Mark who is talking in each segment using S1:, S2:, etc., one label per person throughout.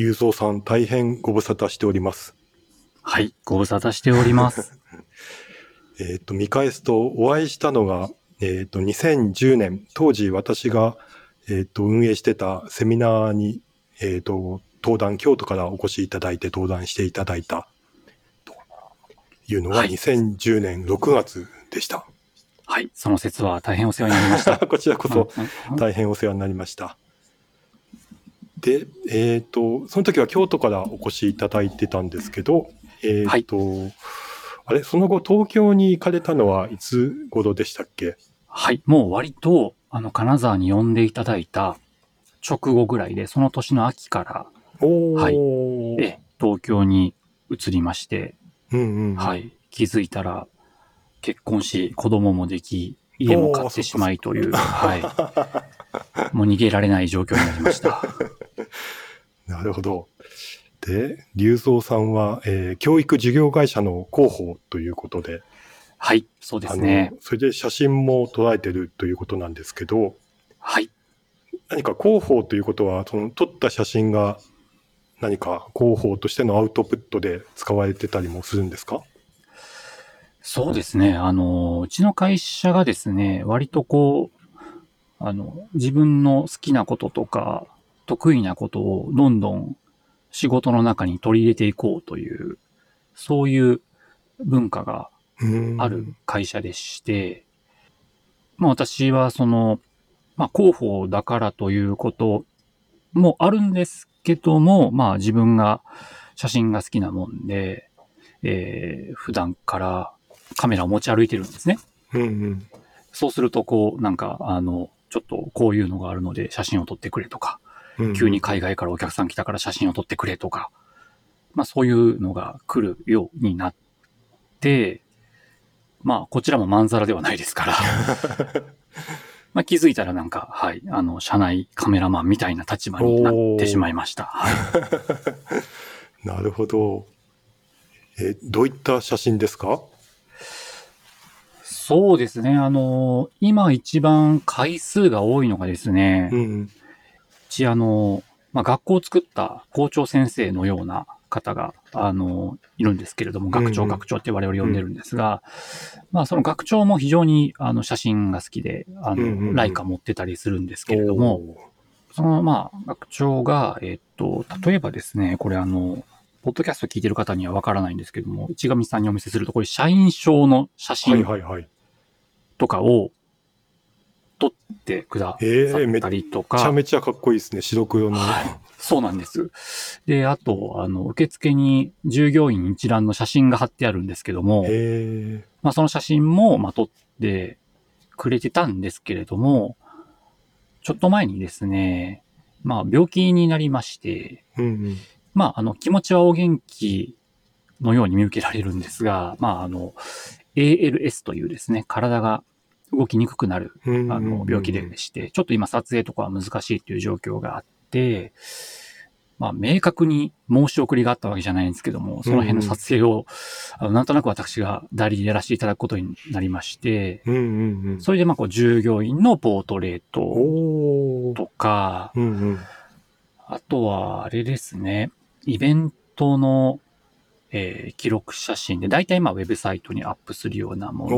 S1: 龍蔵さん、大変ご無沙汰しております。
S2: はい、ご無沙汰しております。
S1: えっ、と、見返すと、お会いしたのが、えっ、と、2010年、当時私が、えっ、と、運営してたセミナーに、えっ、と、登壇、京都からお越しいただいて登壇していただいた、というのが
S2: はい
S1: 2010年6月でした。
S2: はい、その説は大変お世話になりました。
S1: こちらこそ、大変お世話になりました。で、えっ、と、その時は京都からお越しいただいてたんですけど、えっ、と、あれ、その後東京に行かれたのはいつ頃でしたっけ？
S2: はい、もう割と、あの、金沢に呼んでいただいた直後ぐらいで、その年の秋から、
S1: お
S2: はい
S1: ー。
S2: え東京に移りまして、
S1: うんうん。。
S2: はいい、気づいたら、結婚し、子供もでき、家も買ってしまいという、はい、もう逃げられない状況になりました。
S1: なるほど。で、龍蔵さんは、えー教育事業会社の広報ということで、
S2: はい、そうですね
S1: それで写真も捉えてるということなんですけど、
S2: はい。
S1: 何か広報ということは、その撮った写真が何か広報としてのアウトプットで使われてたりもするんですか？
S2: そうですね。あの、うちの会社がですね、割とこう、あの、自分の好きなこととか、得意なことをどんどん仕事の中に取り入れていこうという、そういう文化がある会社でして、まあ私はその、まあ広報だからということもあるんですけども、まあ自分が写真が好きなもんで、えー普段からカメラを持ち歩いてるんですね。
S1: うんうん。
S2: そうするとこう、なんかあの、ちょっとこういうのがあるので写真を撮ってくれとか、急に海外からお客さん来たから写真を撮ってくれとか、まあそういうのが来るようになって、まあこちらもまんざらではないですから、まあ気づいたらなんか、はい、あの、社内カメラマンみたいな立場になってしまいました。はい、
S1: なるほど。えーどういった写真ですか？
S2: そうですね、あの、今一番回数が多いのがですね、
S1: う
S2: うん
S1: うん。
S2: ちあの、まあ学校を作った校長先生のような方が、あの、いるんですけれども、学長、
S1: うんうん。
S2: 学長って我々呼んでるんですが、まあその学長も非常にあの写真が好きで、あの、
S1: うんうんうん。
S2: ライカ持ってたりするんですけれども、そのまあ学長が、えっと、例えばですね、これあの、ポッドキャスト聞いてる方にはわからないんですけども、市上さんにお見せすると、これ社員証の写
S1: おーはい
S2: 真
S1: はいはい。
S2: とかを撮ってくださ
S1: ええめっ
S2: ったりと
S1: め
S2: か、
S1: ちゃめちゃかっこいいですね。白黒の。
S2: はい。そうなんです。で、あと、あの、受付に従業員一覧の写真が貼ってあるんですけども。まあ、その写真も、まあ、撮ってくれてたんですけれども、ちょっと前にですね、まあ、病気になりまして、
S1: うんうん。
S2: まあ、あの、気持ちはお元気のように見受けられるんですが、まあ、あの、ALS というですね、体が動きにくくなるあの、病気でして、ちょっと今撮影とかは難しいという状況があって、まあ、明確に申し送りがあったわけじゃないんですけども、その辺の撮影を、あのなんとなく私が代理でやらせていただくことになりまして、
S1: うんうんうん。
S2: それでまあ、こう、従業員のポートレート。とか、
S1: うんうん。
S2: あとは、あれですね、イベントの、えー記録写真で、大体まあ、ウェブサイトにアップするようなも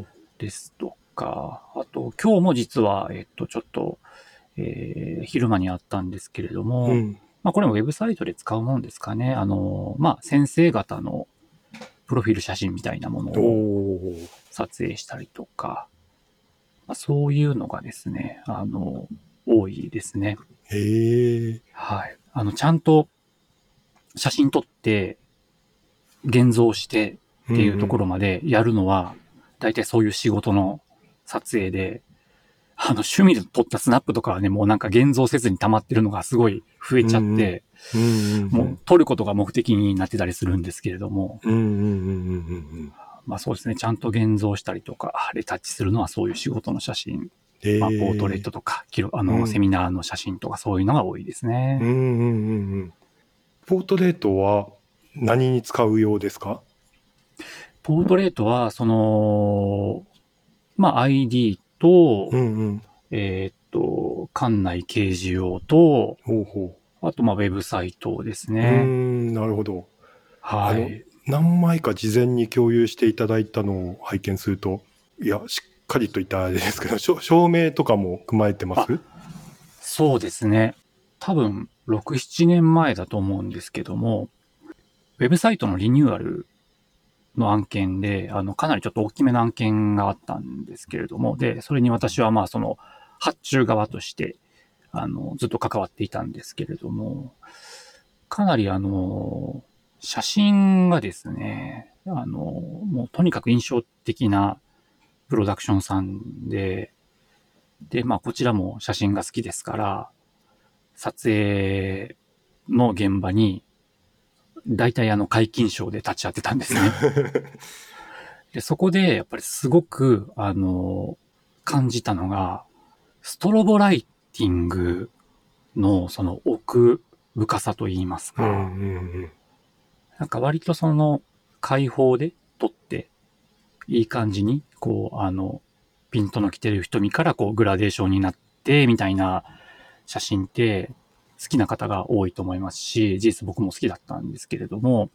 S2: の。ですとか、あと、今日も実は、えっと、ちょっと、えー昼間にあったんですけれども、
S1: うん。
S2: まあ、これもウェブサイトで使うもんですかね。あの、まあ、先生方のプロフィール写真みたいなものを。撮影したりとか、まあ、そういうのがですね、あの、多いですね。
S1: へえ。
S2: はい。あの、ちゃんと写真撮って、現像してっていうところまでやるのは、大体そういう仕事の撮影で、あの、趣味で撮ったスナップとかはね、もうなんか現像せずに溜まってるのがすごい増えちゃって。もう撮ることが目的になってたりするんですけれども、まあそうですね、ちゃんと現像したりとか、レタッチするのはそういう仕事の写真、
S1: うん。
S2: まあ、ポートレートとか、あの、
S1: うん
S2: セミナーの写真とかそういうのが多いですね。
S1: うんうんうんうん。ポートレートは何に使うようですか？
S2: ポートレートは、その、まあ ID と、
S1: うんうん。
S2: えーっと、館内掲示用と、
S1: ほうほ
S2: ああと、まあ、ウェブサイトですね。
S1: ん、なるほど。
S2: はい。
S1: 何枚か事前に共有していただいたのを拝見すると、いや、しっかりといったあれですけど、しょ照明とかも踏まえてます？
S2: そうですね。多分、6、7年前だと思うんですけども、ウェブサイトのリニューアルの案件で、あの、かなりちょっと大きめの案件があったんですけれども、で、それに私はまあ、その、発注側として、あの、ずっと関わっていたんですけれども、かなりあの、写真がですね、あの、もうとにかく印象的なプロダクションさんで、で、まあ、こちらも写真が好きですから、撮影の現場に、大体あの、解禁賞で立ち会ってたんですね。で、そこで、やっぱりすごく、あの、感じたのが、ストロボライティングの、その奥深さといいますか、
S1: うんうん
S2: なんか割とその開放で撮って、いい感じに、こう、あの、ピントの来てる瞳からこうグラデーションになって、みたいな写真って好きな方が多いと思いますし、事実僕も好きだったんですけれども、やっ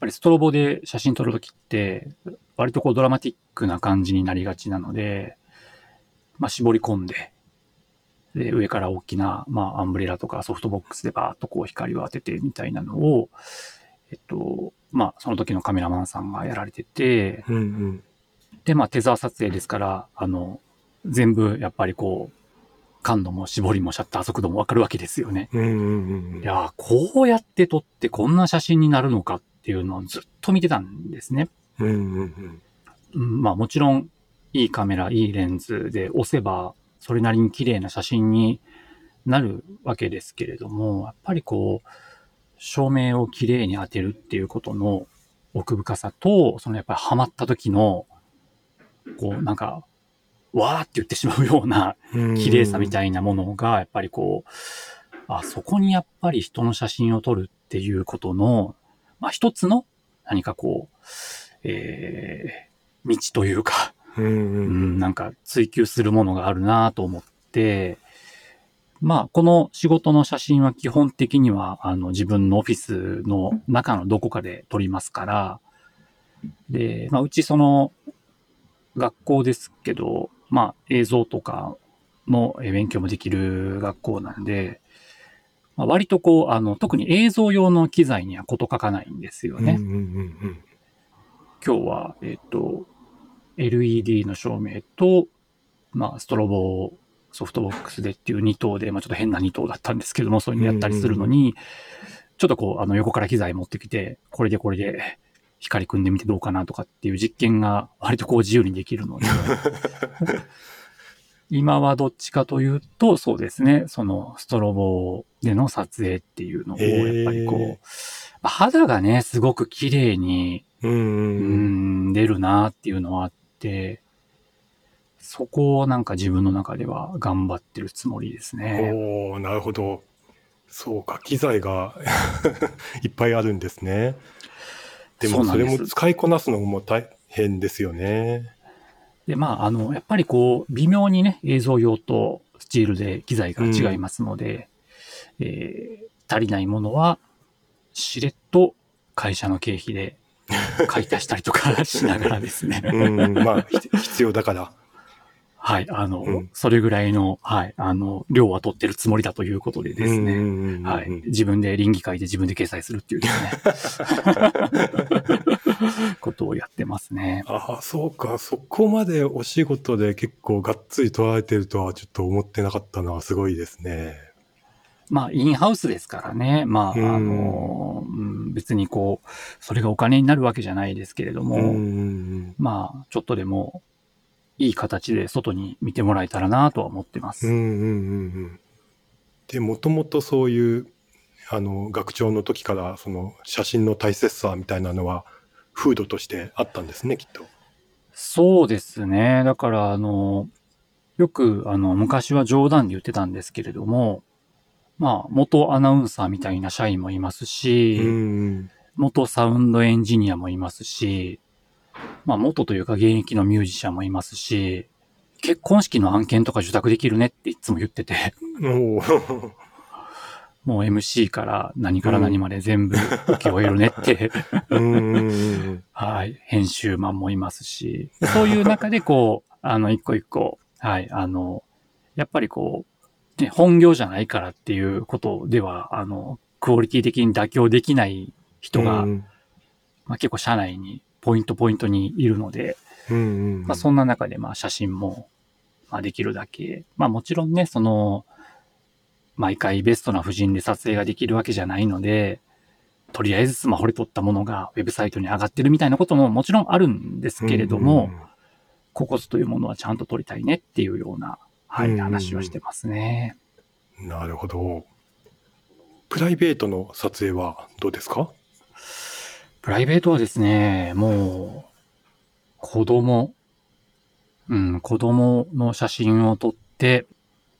S2: ぱりストロボで写真撮るときって、割とこうドラマティックな感じになりがちなので、まあ絞り込んで、で、上から大きな、まあアンブレラとかソフトボックスでバーッとこう光を当ててみたいなのを、えっと、まあ、その時のカメラマンさんがやられてて、
S1: うんうん。
S2: で、まあ、テザー撮影ですから、あの、全部、やっぱりこう、感度も絞りもシャッター速度もわかるわけですよね。
S1: うんうんうんうん
S2: いやー、こうやって撮ってこんな写真になるのかっていうのをずっと見てたんですね。
S1: うんうんうん
S2: うんまあ、もちろん、いいカメラ、いいレンズで押せば、それなりに綺麗な写真になるわけですけれども、やっぱりこう、照明を綺麗に当てるっていうことの奥深さと、そのやっぱりハマった時の、こうなんか、わーって言ってしまうような
S1: うん。
S2: 綺麗さみたいなものが、やっぱりこう、あ、そこにやっぱり人の写真を撮るっていうことの、まあ一つの何かこう、えー、道というか、
S1: うんう
S2: うんん、なんか追求するものがあるなと思って、まあ、この仕事の写真は基本的には、あの、自分のオフィスの中のどこかで撮りますから、で、まあ、うちその、学校ですけど、まあ、映像とかのえ勉強もできる学校なんで、まあ、割とこう、あの、特に映像用の機材にはこと書かないんですよね。
S1: うんうんうん
S2: 今日は、えっ、と、LED の照明と、まあ、ストロボソフトボックスでっていう2頭で、まあ、ちょっと変な2頭だったんですけども、そういうのやったりするのに、ちょっとこう、あの、横から機材持ってきて、これでこれで、光組んでみてどうかなとかっていう実験が割とこう自由にできるので、今はどっちかというと、そうですね、そのストロボでの撮影っていうのを、やっぱりこう、まあ肌がね、すごく綺麗に
S1: うん
S2: 出るなっていうのはあって、そこをなんか自分の中では頑張ってるつもりですね。
S1: おおなるほど。そうか、機材が いっぱいあるんですね。でもそれも使いこなすのも大変ですよね。
S2: で、まあ、あの、やっぱりこう、微妙にね、映像用とスチールで機材が違いますので、えー足りないものは、しれっと会社の経費で買い足したりとか しながらですね。
S1: うん、まあ、ひ 必要だから。
S2: はい、あの、
S1: うん
S2: それぐらいの、はい、あの、量は取ってるつもりだということでですね。はい。自分で倫理会で自分で掲載するっていうですね。ことをやってますね。
S1: ああ、そうか。そこまでお仕事で結構がっつり取られてるとはちょっと思ってなかったのはすごいですね。
S2: まあ、インハウスですからね。まあ、
S1: うん
S2: あの、うん別にこう、それがお金になるわけじゃないですけれども、まあ、ちょっとでも、いい形で外に見てもらえたらなとは思ってます。
S1: うんうんうんうんうん。で、もともとそういう、あの、学長の時から、その、写真の大切さみたいなのは、風土としてあったんですね、きっと。
S2: そうですね。だから、あの、よく、あの、昔は冗談で言ってたんですけれども、まあ、元アナウンサーみたいな社員もいますし、
S1: うんうん。
S2: 元サウンドエンジニアもいますし、まあ元というか現役のミュージシャンもいますし、結婚式の案件とか受託できるねっていつも言ってて、もう MC から何から何まで全部受け負えるねって、はい、編集マンもいますし、そういう中でこう、あの、一個一個、はい、あの、やっぱりこう、ね、本業じゃないからっていうことでは、あの、クオリティ的に妥協できない人が、
S1: うん。
S2: まあ、結構社内にポイントポイントにいるので、
S1: うんうん
S2: まあ、そんな中でまあ写真も、まあ、できるだけ、まあもちろんね、その、毎回ベストな布陣で撮影ができるわけじゃないので、とりあえずスマホで撮ったものがウェブサイトに上がってるみたいなことももちろんあるんですけれども、ココスというものはちゃんと撮りたいねっていうような、はい、
S1: うんうんうん
S2: 話をしてますね。
S1: うん。なるほど。プライベートの撮影はどうですか？
S2: プライベートはですね、もう、子供、うん、子供の写真を撮って、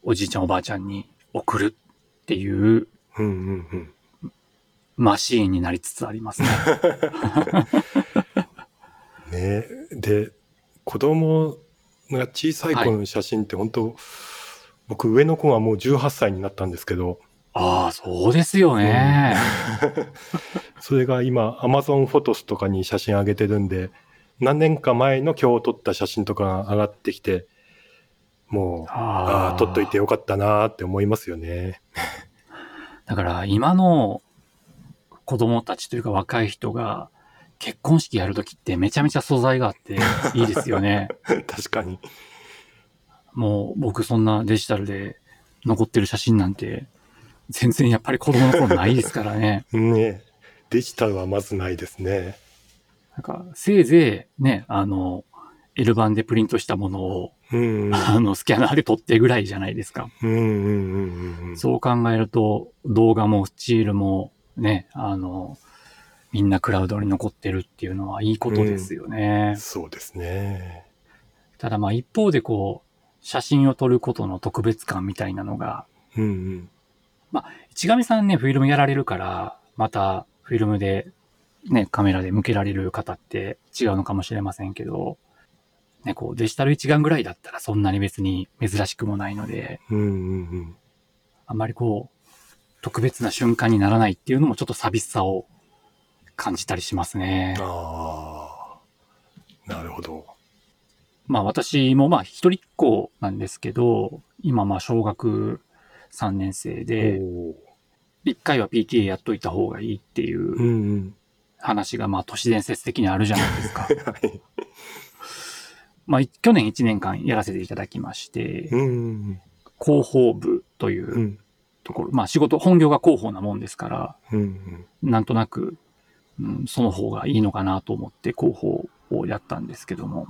S2: おじいちゃんおばあちゃんに送るっていう
S1: うんうんうん。
S2: マシーンになりつつありますね。
S1: ねで、子供が小さい頃の写真って本当、僕上の子がもう18歳になったんですけど、
S2: ああ、そうですよね。
S1: それが今 Amazon フォトスとかに写真上げてるんで、何年か前の今日撮った写真とかが上がってきて、もう、ああ、撮っといてよかったなーって思いますよね。
S2: だから今の子供たちというか若い人が結婚式やるときってめちゃめちゃ素材があって いいですよね。
S1: 確かに。
S2: もう僕そんなデジタルで残ってる写真なんて全然やっぱり子供の頃ないですからね。
S1: ねデジタルはまずないですね。
S2: なんかせいぜいね、あの、L 版でプリントしたものを、
S1: うんうん。
S2: あの、スキャナーで撮ってぐらいじゃないですか。
S1: うんうんうんうん。
S2: そう考えると、動画もスチールもね、あの、みんなクラウドに残ってるっていうのはいいことですよね。
S1: そうですね。
S2: ただまあ一方でこう、写真を撮ることの特別感みたいなのが、
S1: うんうん。
S2: 市上さんね、フィルムやられるから、またフィルムでね、カメラで向けられる方って違うのかもしれませんけど、ね、こうデジタル一眼ぐらいだったらそんなに別に珍しくもないので、
S1: うんうんうん。
S2: あんまりこう、特別な瞬間にならないっていうのもちょっと寂しさを感じたりしますね。
S1: ああ、なるほど。
S2: まあ私もまあ一人っ子なんですけど、今まあ小学3年生で、一回は PTA やっといた方がいいっていう。話がまあ都市伝説的にあるじゃないですか。
S1: はい。
S2: まあい去年1年間やらせていただきまして広報部とい
S1: う
S2: ところ、まあ仕事、本業が広報なもんですから、
S1: うんうん。
S2: なんとなく、うん、その方がいいのかなと思って広報をやったんですけども、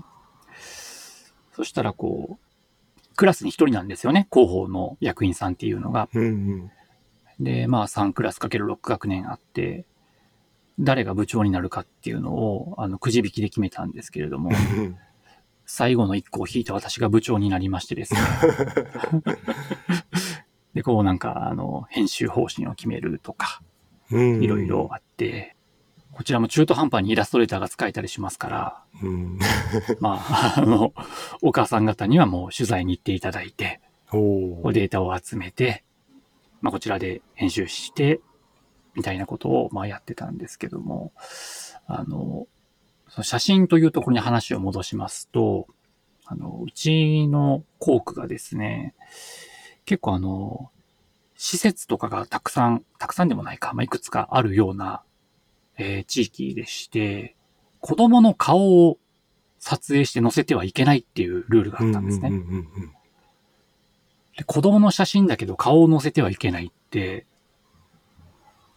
S2: そしたらこう、クラスに一人なんですよね、広報の役員さんっていうのが。
S1: うんうん。
S2: で、まあ3クラスかける6学年あって、誰が部長になるかっていうのを、あの、くじ引きで決めたんですけれども、
S1: う ん
S2: 最後の1個を引いた私が部長になりましてですね。で、こうなんか、あの、編集方針を決めるとか、
S1: うん。
S2: いろいろあって、こちらも中途半端にイラストレーターが使えたりしますから、
S1: うん。
S2: まあ、あの、お母さん方にはもう取材に行っていただいて、データを集めて、まあこちらで編集して、みたいなことをまあやってたんですけども、あの、その写真というところに話を戻しますと、あの、うちの校区がですね、結構あの、施設とかがたくさん、たくさんでもないか、まあ、いくつかあるような、えー地域でして、子供の顔を撮影して載せてはいけないっていうルールがあったんですね。で子供の写真だけど顔を載せてはいけないって、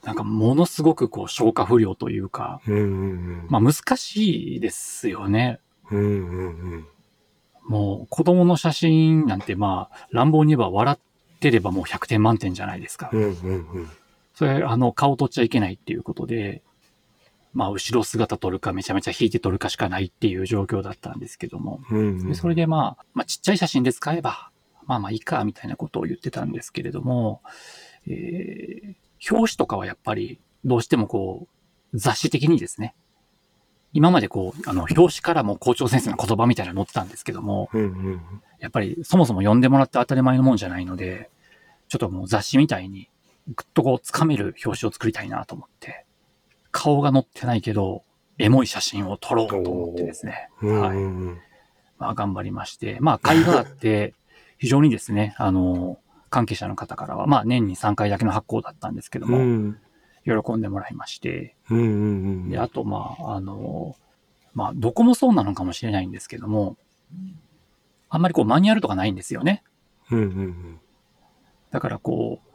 S2: なんかものすごくこう消化不良というか、
S1: うん。うんうんうん。
S2: まあ難しいですよね。
S1: うんうんうん。
S2: もう子供の写真なんてまあ乱暴に言えば笑ってればもう100点満点じゃないですか
S1: う。んうんうん。
S2: それあの顔撮っちゃいけないっていうことで、まあ後ろ姿撮るかめちゃめちゃ引いて撮るかしかないっていう状況だったんですけども。
S1: うんうん
S2: でそれでまあ、まあちっちゃい写真で使えば、まあまあいいか、みたいなことを言ってたんですけれども、えー表紙とかはやっぱりどうしてもこう、雑誌的にですね、今までこう、あの、表紙からも校長先生の言葉みたいなの載ってたんですけども、
S1: うんうん
S2: やっぱりそもそも読んでもらって当たり前のもんじゃないので、ちょっともう雑誌みたいにぐっとこう掴める表紙を作りたいなと思って、顔が載ってないけど、エモい写真を撮ろうと思ってですね。
S1: うん
S2: はい。まあ頑張りまして、まあ会があって、非常にですね、あの、関係者の方からは、まあ年に3回だけの発行だったんですけども、
S1: うん。
S2: 喜んでもらいまして、
S1: うんうんうん。
S2: で、あと、まあ、あの、まあ、どこもそうなのかもしれないんですけども、あんまりこう、マニュアルとかないんですよね。
S1: うんうん
S2: だからこう、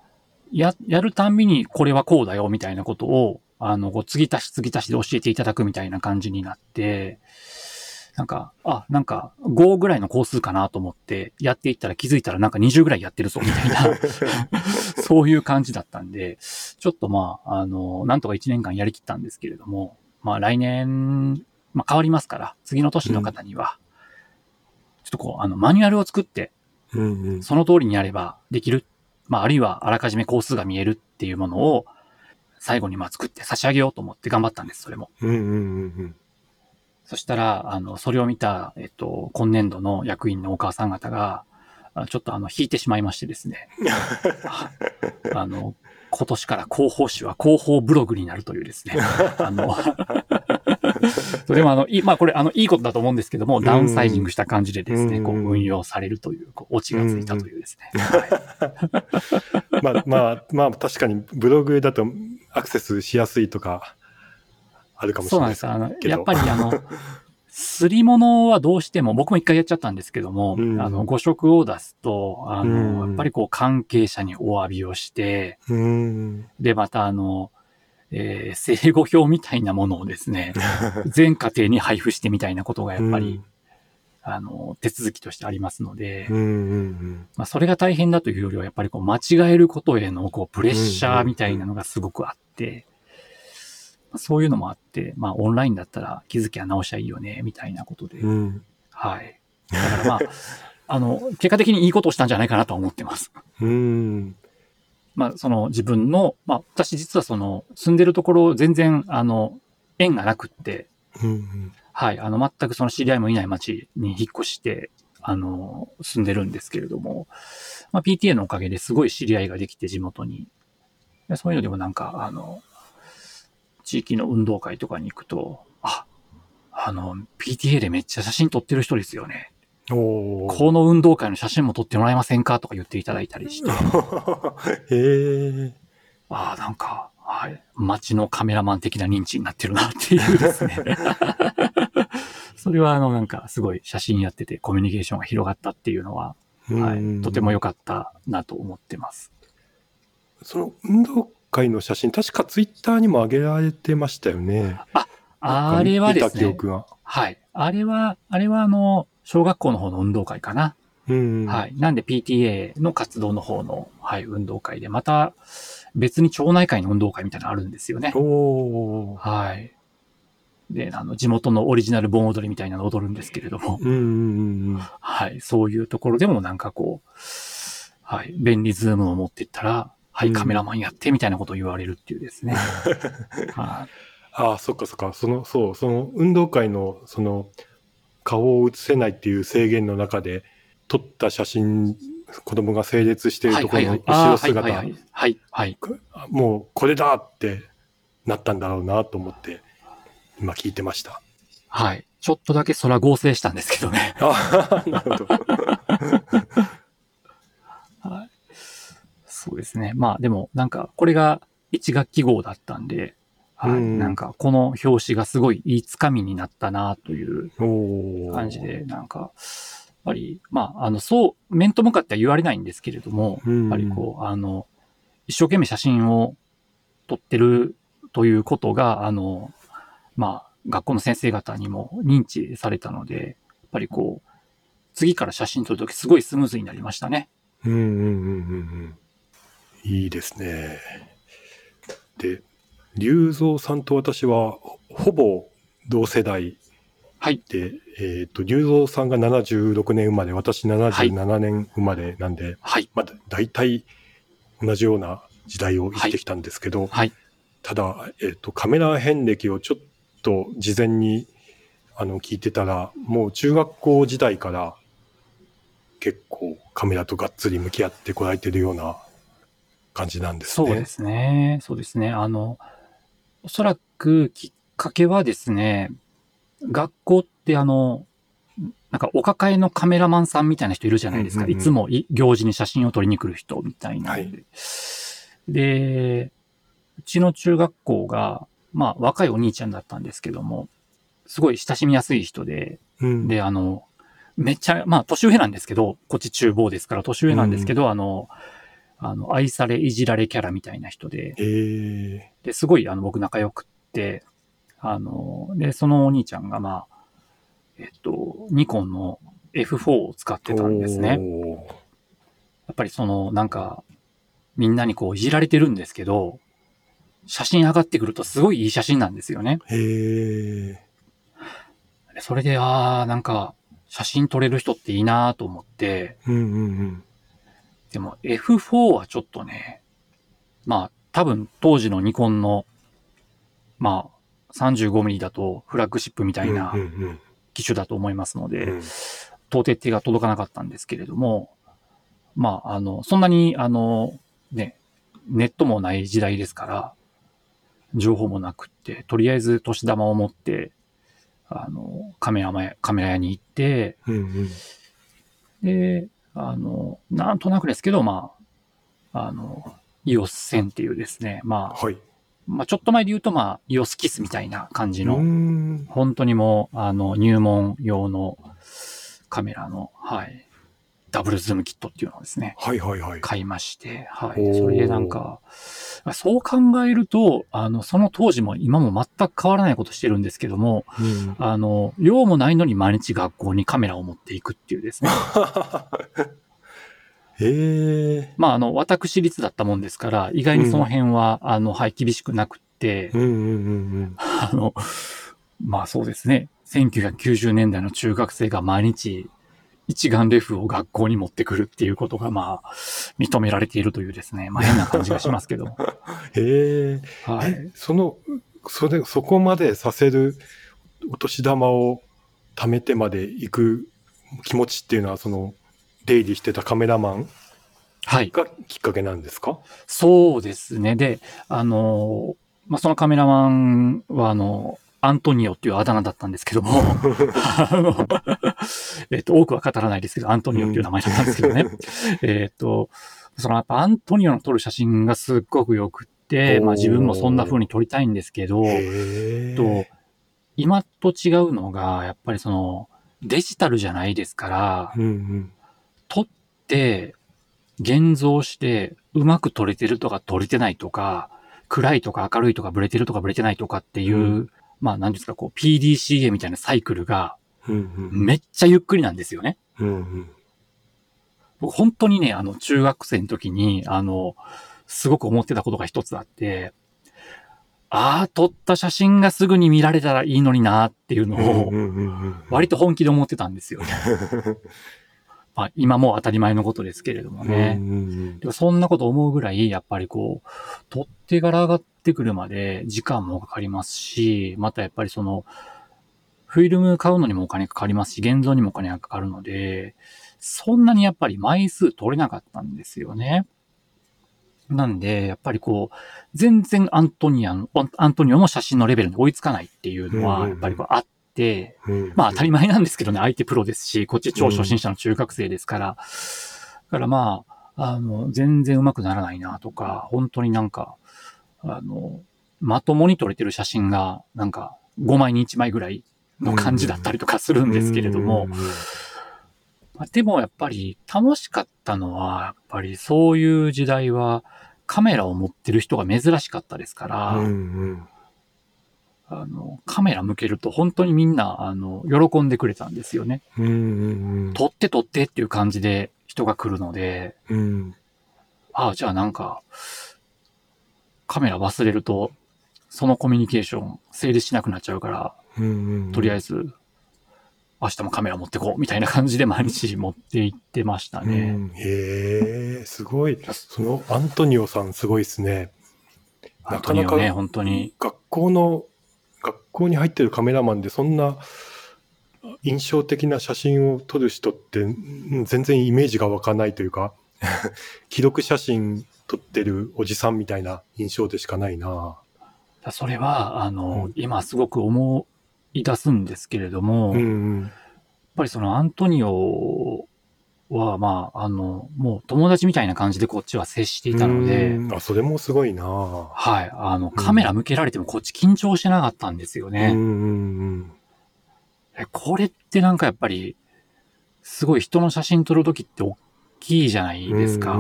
S2: や、やるたんびにこれはこうだよみたいなことを、あの、こう、継ぎ足し継ぎ足しで教えていただくみたいな感じになって、なんか、あ、なんか、5ぐらいの工数かなと思って、やっていったら気づいたらなんか20ぐらいやってるぞみたいな、そういう感じだったんで、ちょっとまあ、あの、なんとか1年間やりきったんですけれども、まあ来年、まあ変わりますから、次の年の方には、ちょっとこう、あの、マニュアルを作って、
S1: うん。うんうん。
S2: その通りにやればできる。まあ、あるいはあらかじめ工数が見えるっていうものを最後にまあ作って差し上げようと思って頑張ったんです、それも。
S1: うんうんうん
S2: そしたら、あの、それを見た、えっと、今年度の役員のお母さん方が、あちょっとあの、引いてしまいましてですね。あ あの、今年から広報誌は広報ブログになるというですね。あの、それもあの、いい、まあこれあの、いいことだと思うんですけども、ダウンサイジングした感じでですね、
S1: うん
S2: こう運用されるという、こう、オチがついたというですね。はい
S1: まあまあまあ確かにブログだとアクセスしやすいとかあるかもしれない
S2: そうなんです。あの、やっぱりあの、すり物はどうしても、僕も一回やっちゃったんですけども、
S1: うん
S2: あの、誤色を出すと、あの、
S1: うん
S2: やっぱりこう関係者にお詫びをして、
S1: うん。
S2: で、またあの、えー生語表みたいなものをですね、全家庭に配布してみたいなことがやっぱり、あの、手続きとしてありますので、
S1: うんうんうん
S2: まあ、それが大変だというよりは、やっぱりこう、間違えることへの、こう、プレッシャーみたいなのがすごくあって、まあそういうのもあって、まあ、オンラインだったら気づきゃ直しゃいいよね、みたいなことで、
S1: うん。
S2: はい。だからまあ、あの、結果的にいいことをしたんじゃないかなとは思ってます。
S1: うん。
S2: まあ、その自分の、まあ、私実はその、住んでるところ全然、あの、縁がなくって、
S1: うん
S2: はい、あの、全くその知り合いもいない町に引っ越して、あの、住んでるんですけれども、まあ、PTA のおかげですごい知り合いができて、地元に。でそういうのでもなんか、あの、地域の運動会とかに行くと、あ、あの、PTA でめっちゃ写真撮ってる人ですよね。この運動会の写真も撮ってもらえませんかとか言っていただいたりして、
S1: へえ。
S2: ああ、なんか、はい、街のカメラマン的な認知になってるなっていうですね。それはあの、なんか、すごい写真やっててコミュニケーションが広がったっていうのは、はい、とても良かったなと思ってます。
S1: その運動会の写真、確かツイッターにも上げられてましたよね。
S2: あれはですね、
S1: 記憶が。
S2: はい。あれは、あれはあの、小学校の方の運動会かな。
S1: うん。
S2: はい。なんで PTA の活動の方の、はい、運動会で、また別に町内会の運動会みたいなのあるんですよね。
S1: おー
S2: はい。で、あの、地元のオリジナル盆踊りみたいなのを踊るんですけれども、
S1: うんうんうん
S2: はい。そういうところでもなんかこう、はい。便利ズームを持ってったら、はい、
S1: うん
S2: カメラマンやってみたいなことを言われるっていうですね。はい。
S1: ああ、そっかそっか。その、そう、その運動会の、その、顔を映せないっていう制限の中で、撮った写真、子供が整列しているところの後ろ
S2: あーはいはい
S1: 姿、
S2: はい。はい。はい。
S1: もうこれだってなったんだろうなと思って、今聞いてました。
S2: はい。ちょっとだけ空合成したんですけどね。
S1: ああ、なるほど。
S2: はい。そうですね。まあでも、なんか、これが1学期号だったんで、はい。
S1: うん
S2: なんか、この表紙がすごいいいつかみになったなという感じで、なんか、やっぱり、まあ、あの、そう、面と向かっては言われないんですけれども、
S1: うん
S2: やっぱりこう、あの、一生懸命写真を撮ってるということが、あの、まあ、学校の先生方にも認知されたので、やっぱりこう、次から写真撮るときすごいスムーズになりましたね。
S1: うんうんうんうんうん。いいですね。で、龍造さんと私はほぼ同世代
S2: はい。
S1: で、えっ、と、龍造さんが76年生まれ、私77年生まれなんで、
S2: はい。
S1: まあ、大体同じような時代を生きてきたんですけど、
S2: はい。
S1: ただ、えっ、と、カメラ遍歴をちょっと事前にあの聞いてたら、もう中学校時代から結構カメラとがっつり向き合ってこられてるような感じなんですね。
S2: そうですね。そうですね。あの、おそらくきっかけはですね、学校ってあの、なんかお抱えのカメラマンさんみたいな人いるじゃないですか。
S1: うんうんうん
S2: いつもい行事に写真を撮りに来る人みたいな。
S1: はい
S2: で、うちの中学校が、まあ若いお兄ちゃんだったんですけども、すごい親しみやすい人で、
S1: うん、
S2: で、あの、めっちゃ、まあ、年上なんですけど、こっち厨房ですから、年上なんですけど、あの、あの、愛され、いじられキャラみたいな人で、
S1: えー、
S2: で、すごい、あの、僕仲良くって、あの、で、そのお兄ちゃんが、まあ、えっと、ニコンの F4 を使ってたんですね。やっぱりその、なんか、みんなにこう、いじられてるんですけど、写真上がってくるとすごいいい写真なんですよね。
S1: へ
S2: それで、ああ、なんか、写真撮れる人っていいなと思って、
S1: うんうんうん。
S2: でも F4 はちょっとね、まあ多分当時のニコンの、まあ 35mm だとフラッグシップみたいな機種だと思いますので、到底手が届かなかったんですけれども、まああの、そんなにあの、ね、ネットもない時代ですから、情報もなくって、とりあえず年玉を持って、あの、カメラ前、カメラ屋に行って、
S1: うんうん。
S2: で、あの、なんとなくですけど、まあ、あの、イオス1000っていうですね、まあ、
S1: はい。
S2: まあ、ちょっと前で言うと、まあ、イオスキスみたいな感じの、
S1: ん。
S2: 本当にもう、あの、入門用のカメラの、はい、ダブルズームキットっていうのをですね、
S1: はいはいはい。
S2: 買いまして、はい。それでなんか、そう考えると、あの、その当時も今も全く変わらないことしてるんですけども、
S1: うん
S2: あの、用もないのに毎日学校にカメラを持っていくっていうですね、
S1: へえ。
S2: まあ、あの、私立だったもんですから、意外にその辺は、あの、はい、厳しくなくって、
S1: うんうんうんうん。
S2: あの、まあそうですね、1990年代の中学生が毎日、一眼レフを学校に持ってくるっていうことが、まあ、認められているというですね、まあ変な感じがしますけども。
S1: へえ。
S2: はい。
S1: え、その、それ、そこまでさせるお年玉を貯めてまで行く気持ちっていうのは、その、出入りしてたカメラマン
S2: はい。
S1: がきっかけなんですか？
S2: そうですね。で、あの、まあそのカメラマンは、あの、アントニオっていうあだ名だったんですけども、えっと、多くは語らないですけど、アントニオっていう名前だったんですけどね。えっと、そのやっぱアントニオの撮る写真がすっごく良くって、まあ自分もそんな風に撮りたいんですけど。と、今と違うのが、やっぱりその、デジタルじゃないですから、
S1: うんうん。
S2: 撮って、現像して、うまく撮れてるとか撮れてないとか、暗いとか明るいとかブレてるとかブレてないとかっていう、
S1: うん
S2: まあ何ですか、こう PDCA みたいなサイクルが。めっちゃゆっくりなんですよね。
S1: うんうん。
S2: 僕本当にね、あの中学生の時に、あの、すごく思ってたことが一つあって、ああ、撮った写真がすぐに見られたらいいのになっていうのを、割と本気で思ってたんですよね。まあ今もう当たり前のことですけれどもね。
S1: うんうんうん
S2: でもそんなこと思うぐらい、やっぱりこう、取っ手柄上がってくるまで時間もかかりますし、またやっぱりその、フィルム買うのにもお金かかりますし、現像にもお金がかかるので、そんなにやっぱり枚数取れなかったんですよね。なんで、やっぱりこう、全然アントニアの、アントニオの写真のレベルに追いつかないっていうのは、やっぱりこうあっまあ当たり前なんですけどね、相手プロですし、こっち超初心者の中学生ですから。だからまあ、あの、全然上手くならないなとか、本当になんか、あの、まともに撮れてる写真が、なんか、5枚に1枚ぐらいの感じだったりとかするんですけれども、でもやっぱり楽しかったのは、やっぱりそういう時代はカメラを持ってる人が珍しかったですから、
S1: うんうん
S2: あの、カメラ向けると本当にみんな、あの、喜んでくれたんですよね。
S1: うんうん
S2: 撮って撮ってっていう感じで人が来るので、
S1: うん
S2: ああ、じゃあなんか、カメラ忘れると、そのコミュニケーション成立しなくなっちゃうから、
S1: うんうん
S2: とりあえず、明日もカメラ持ってこうみたいな感じで毎日持って行ってました
S1: う
S2: ね。
S1: んへえ、すごい。そのアントニオさんすごいですね。なかなか
S2: ね、本当に。
S1: 学校の、学校に入ってるカメラマンでそんな印象的な写真を撮る人ってうん全然イメージが湧かないというか、記録写真撮ってるおじさんみたいな印象でしかないな。
S2: それは、あの、
S1: うん
S2: 今すごく思い出すんですけれども、
S1: うんう
S2: やっ
S1: ん。
S2: ぱりそのアントニオは、まあ、あの、もう友達みたいな感じでこっちは接していたので、
S1: うんあ、それもすごいな。
S2: はい、あの、カメラ向けられてもこっち緊張してなかったんですよね。
S1: うんうん
S2: えこれってなんかやっぱり、すごい人の写真撮るときって大きいじゃない
S1: うん。
S2: ですか。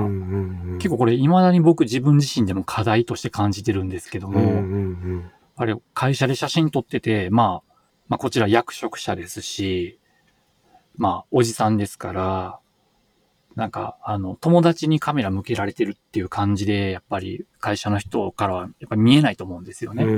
S2: 結構これ未だに僕自分自身でも課題として感じてるんですけども、あれ会社で写真撮ってて、まあ、まあこちら役職者ですし、まあおじさんですから、なんかあの友達にカメラ向けられてるっていう感じで、やっぱり会社の人からはやっぱ見えないと思うんですよね。
S1: うんう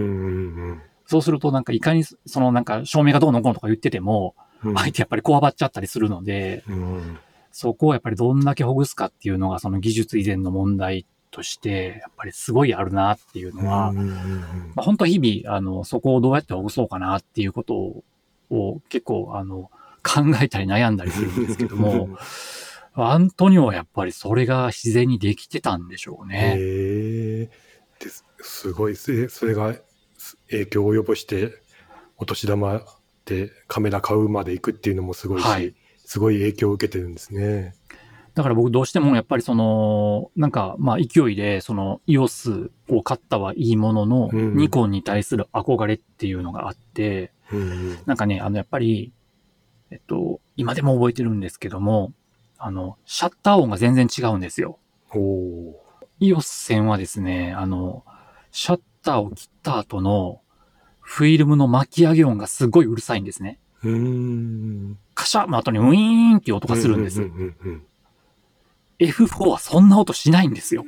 S1: ん
S2: そうするとなんかいかにそのなんか照明がどうのこうのとか言ってても、
S1: うん。
S2: 相手やっぱりこわばっちゃったりするので、
S1: うん
S2: そこをやっぱりどんだけほぐすかっていうのがその技術以前の問題として、やっぱりすごいあるなっていうのは、
S1: うんうんうん
S2: まあ、本当日々、あの、そこをどうやってほぐそうかなっていうことをを結構、あの、考えたり悩んだりするんですけども、アントニオはやっぱりそれが自然にできてたんでしょうね。
S1: へえですすごいせそれが影響を及ぼしてお年玉でカメラ買うまで行くっていうのもすごいし、
S2: はい
S1: すごい影響を受けてるんですね。
S2: だから僕どうしてもやっぱりその、なんかまあ勢いでその EOS を買ったはいいものの、
S1: うん
S2: ニコンに対する憧れっていうのがあって、
S1: うんうん
S2: なんかね、あのやっぱり、えっと、今でも覚えてるんですけども、あの、シャッター音が全然違うんですよ。
S1: おお
S2: EOS 線はですね、あの、シャッターを切った後のフィルムの巻き上げ音がすごいうるさいんですね。
S1: うーん
S2: カシャの後にウィーンっていう音がするんです。
S1: うんうんうんうん
S2: F4 はそんな音しないんですよ。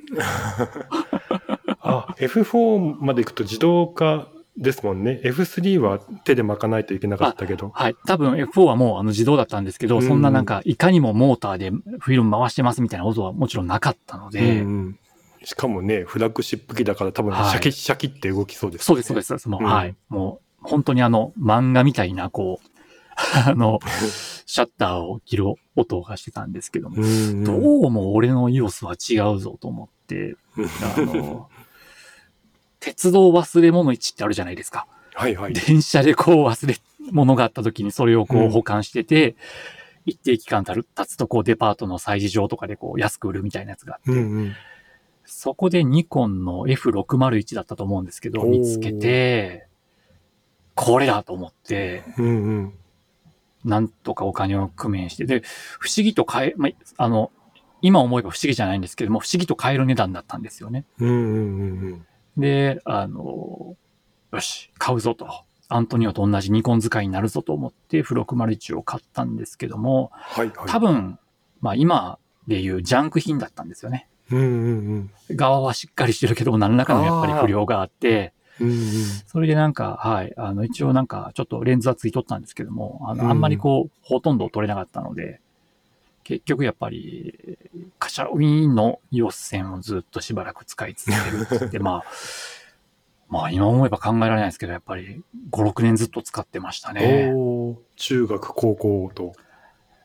S1: あ F4 まで行くと自動化ですもんね。F3 は手で巻かないといけなかったけど。
S2: はい。多分 F4 はもうあの自動だったんですけど、
S1: うん。
S2: そんななんかいかにもモーターでフィルム回してますみたいな音はもちろんなかったので、
S1: うんうん。しかもねフラッグシップ機だから多分
S2: はい。
S1: シャキシャキって動きそうです、
S2: そうです、そうです。もう、
S1: うん。
S2: はい。もう、本当にあの、漫画みたいな、こう、あの、シャッターを切る音がしてたんですけども、
S1: うんうん
S2: どうも俺の EOS は違うぞと思って、あの、鉄道忘れ物市ってあるじゃないですか。
S1: はいはい。
S2: 電車でこう忘れ物があった時にそれをこ
S1: うん。
S2: う保管してて、一定期間経つとこうデパートの催事場とかでこう安く売るみたいなやつがあって、
S1: うんうん。
S2: そこでニ工ンの F601 だったと思うんですけど、見つけて、これだと思って、
S1: うんうん。
S2: なんとかお金を工面して、で、不思議と買え、まあ、あの、今思えば不思議じゃないんですけども、不思議と買える値段だったんですよね。
S1: うんうんうん
S2: で、あの、よし、買うぞと。アントニオと同じニコン使いになるぞと思って、フ601を買ったんですけども、
S1: はいはい。
S2: 多分、まあ今でいうジャンク品だったんですよね。
S1: うんうん
S2: 側はしっかりしてるけど、何らかのやっぱり不良があって、
S1: うんうん。
S2: それでなんか、はい、あの、一応なんか、ちょっとレンズはついとったんですけども、あ
S1: うん。
S2: の、あんまりこう、ほとんど撮れなかったので、結局やっぱり、カシャウィーンの EOS 線をずっとしばらく使い続けるって言って、まあ、まあ今思えば考えられないですけど、やっぱり5、6年ずっと使ってましたね。
S1: 中学高校と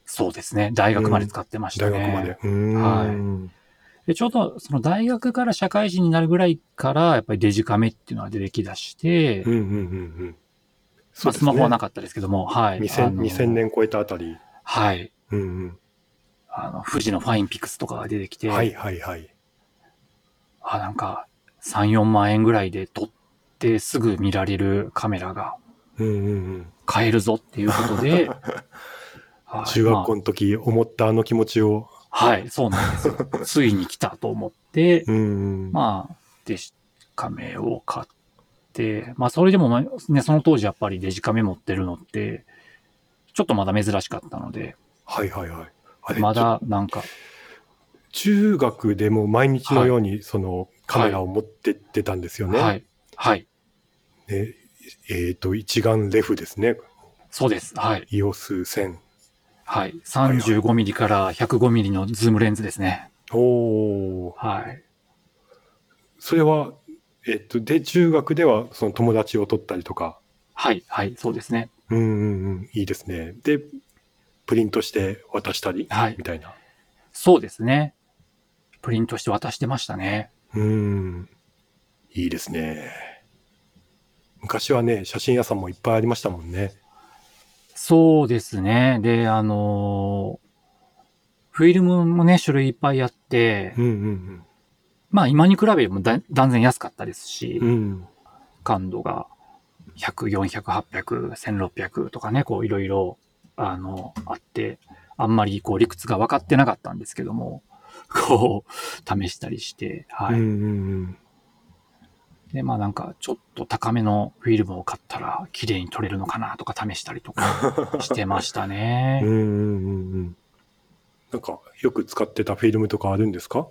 S2: そうですね。大学まで使ってましたね。
S1: 大学まで、うーん
S2: で、ちょうどその大学から社会人になるぐらいから、やっぱりデジカメっていうのが出てきだして、
S1: うんうんうんうん
S2: まあ、スマホはな
S1: か
S2: かったですけども、はい。あ
S1: 2000,
S2: の
S1: 2000年超えたあたり、
S2: はい。
S1: うんうん、
S2: あの、富士のファインピクスとかが出てきて、
S1: はいはいはい。
S2: あ、なんか、3、4万円ぐらいで撮ってすぐ見られるカメラが
S1: うんうんうん。
S2: 買えるぞっていうことで、はい
S1: 中学校
S2: ま
S1: の時思ったあの気持ちを、
S2: あはい、そうなんですよ。ついに来たと思って、
S1: うんうん。
S2: まあ、デジカメを買って、まあ、それでもまあね、その当時やっぱりデジカメ持ってるのって、ちょっとまだ珍しかったので、
S1: はいはいはい
S2: まだなんか、
S1: 中学でも毎日のようにそのカメラを持ってってたんですよね。
S2: はい、はい、
S1: ねえっ、と、一眼レフですね。
S2: そうです。はい。
S1: EOS1000。
S2: はい。35ミリから105ミリのズームレンズですね。
S1: おー
S2: はい。
S1: それは、えっ、と、で、中学ではその友達を取ったりとか、
S2: はい、はい、そうですね。
S1: うんうんうん、いいですね。で、プリントして渡したり、
S2: はい
S1: みたいな。
S2: そうですね。プリントして渡してましたね。
S1: うん。いいですね。昔はね、写真屋さんもいっぱいありましたもんね。
S2: そうですね。で、あのーフィルムもね、種類いっぱいあって、
S1: うんうん
S2: まあ今に比べればだ断然安かったですし、
S1: うん。うん。
S2: 感度が100、400、800、1600とかね、こういろいろ、あの、あって、あんまりこう理屈が分かってなかったんですけども、こう、試したりして、はい。
S1: うんうん
S2: で、まあなんか、ちょっと高めのフィルムを買ったら、綺麗に撮れるのかなとか試したりとかしてました
S1: うん。う
S2: ね。
S1: んうんうんうん。なんか、よく使ってたフィルムとかあるんですか？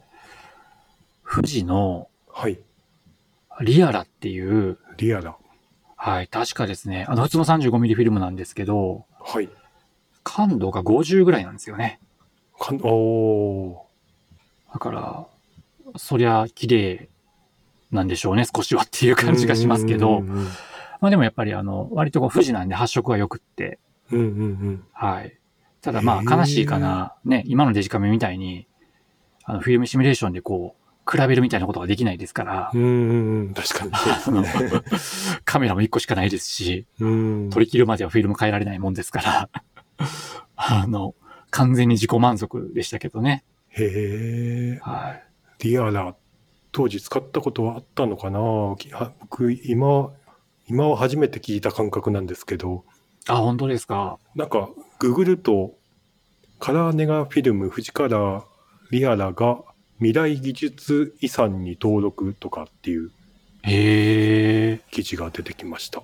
S2: 富士の
S1: はい。
S2: リアラっていう、
S1: リアラ。
S2: はい、確かですね、あの普通の 35mm フィルムなんですけど、
S1: はい。
S2: 感度が50ぐらいなんですよね。
S1: かんお
S2: だから、そりゃ綺麗なんでしょうね、少しはっていう
S1: ー
S2: 感じがしますけど、まあでもやっぱりあの、割とこう富士なんで発色が良くって、
S1: うんうんうん
S2: はい。ただまあ悲しいかな、ね、今のデジカメみたいに、あの、フィルムシミュレーションでこう、比べるみたいなことができないですから
S1: う、ん。確かに。
S2: カメラも1個しかないですし、
S1: うん。
S2: 取り切るまではフィルム変えられないもんですから、あの、完全に自己満足でしたけどね。
S1: へえ。
S2: はい。
S1: リアラ、当時使ったことはあったのかな？僕、今、今は初めて聞いた感覚なんですけど、
S2: あ、本当ですか？
S1: なんか、ググると、カラーネガフィルム、富士カラー、リアラが未来技術遺産に登録とかっていう
S2: へえ。
S1: 記事が出てきました。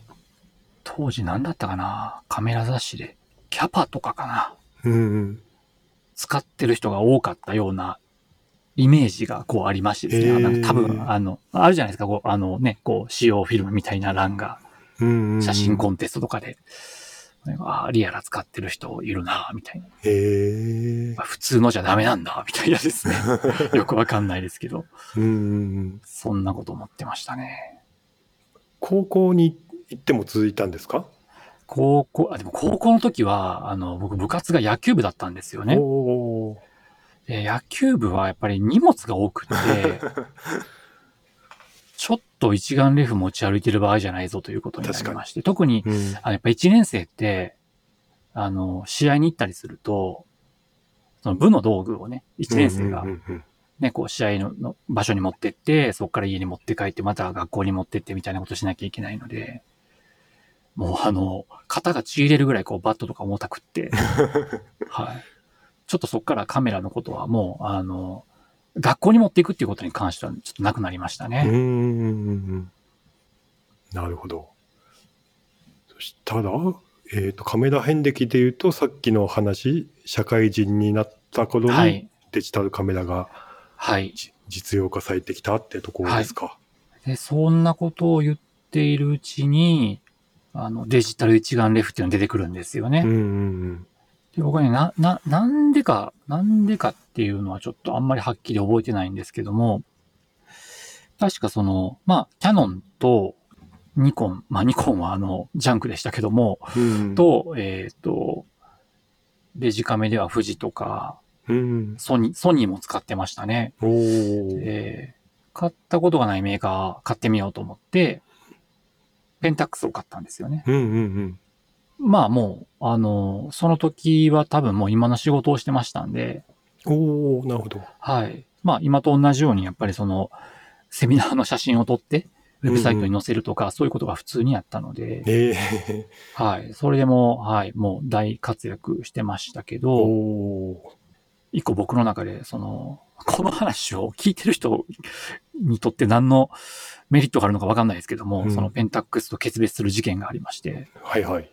S2: 当時何だったかな？カメラ雑誌で。キャパとかかな
S1: うんうん。
S2: 使ってる人が多かったようなイメージがこうありましてですね。
S1: へー
S2: なんか多分、あの、あるじゃないですか、こう、あのね、こう、使用フィルムみたいな欄が、写真コンテストとかで、ああ、リアラ使ってる人いるな、みたいな。
S1: へえ。
S2: まあ普通のじゃダメなんだ、みたいなですね。よくわかんないですけど。そんなこと思ってましたね。
S1: 高校に行っても続いたんですか？
S2: 高校、あ、でも高校の時は、あの、僕部活が野球部だったんですよね。で野球部はやっぱり荷物が多くて、ちょっと一眼レフ持ち歩いてる場合じゃないぞということになりまして、特に、
S1: うん。
S2: あのやっぱ一年生って、あの、試合に行ったりすると、その部の道具をね、一年生が
S1: うんうんうん
S2: ね、こう試合のの場所に持ってって、そこから家に持って帰って、また学校に持ってってみたいなことしなきゃいけないので、もうあの、肩がちぎれるぐらいこうバットとか重たくって、はい。ちょっとそこからカメラのことはもう、あの、学校に持っていくっていうことに関してはちょっとなくなりましたね。
S1: うんうんうんうんなるほど。そしたら、えっ、と、カメラ遍歴で言うと、さっきの話、社会人になった頃に
S2: はい。
S1: デジタルカメラが
S2: はい。
S1: じ実用化されてきたってところですか？
S2: で、そんなことを言っているうちに、あの、デジタル一眼レフっていうのが出てくるんですよね。
S1: うんうん
S2: で、僕はね、な、な、なんでか、なんでかっていうのはちょっとあんまりはっきり覚えてないんですけども、確かその、まあ、キャノンとニコン、まあ、ニコンはあの、ジャンクでしたけども、
S1: うん。うん、
S2: と、えっ、と、デジカメでは富士とか、
S1: うん。
S2: ソニー、ソニーも使ってましたね。
S1: おー
S2: えー買ったことがないメーカー買ってみようと思って、ペンタックスを買ったんですよね。
S1: うんうんうん。
S2: まあもう、あの、その時は多分もう今の仕事をしてましたんで、
S1: おーなるほど。
S2: はい。まあ今と同じようにやっぱりその、セミナーの写真を撮って、ウェブサイトに載せるとか、そういうことが普通にあったので、
S1: ええ
S2: はい。それでも、はい、もう大活躍してましたけ
S1: ー。
S2: ど、
S1: おー
S2: 一個僕の中で、その、この話を聞いてる人にとって何のメリットがあるのかわかんないですけども、
S1: うん
S2: そのペンタックスと決別する事件がありまして、
S1: はいはい。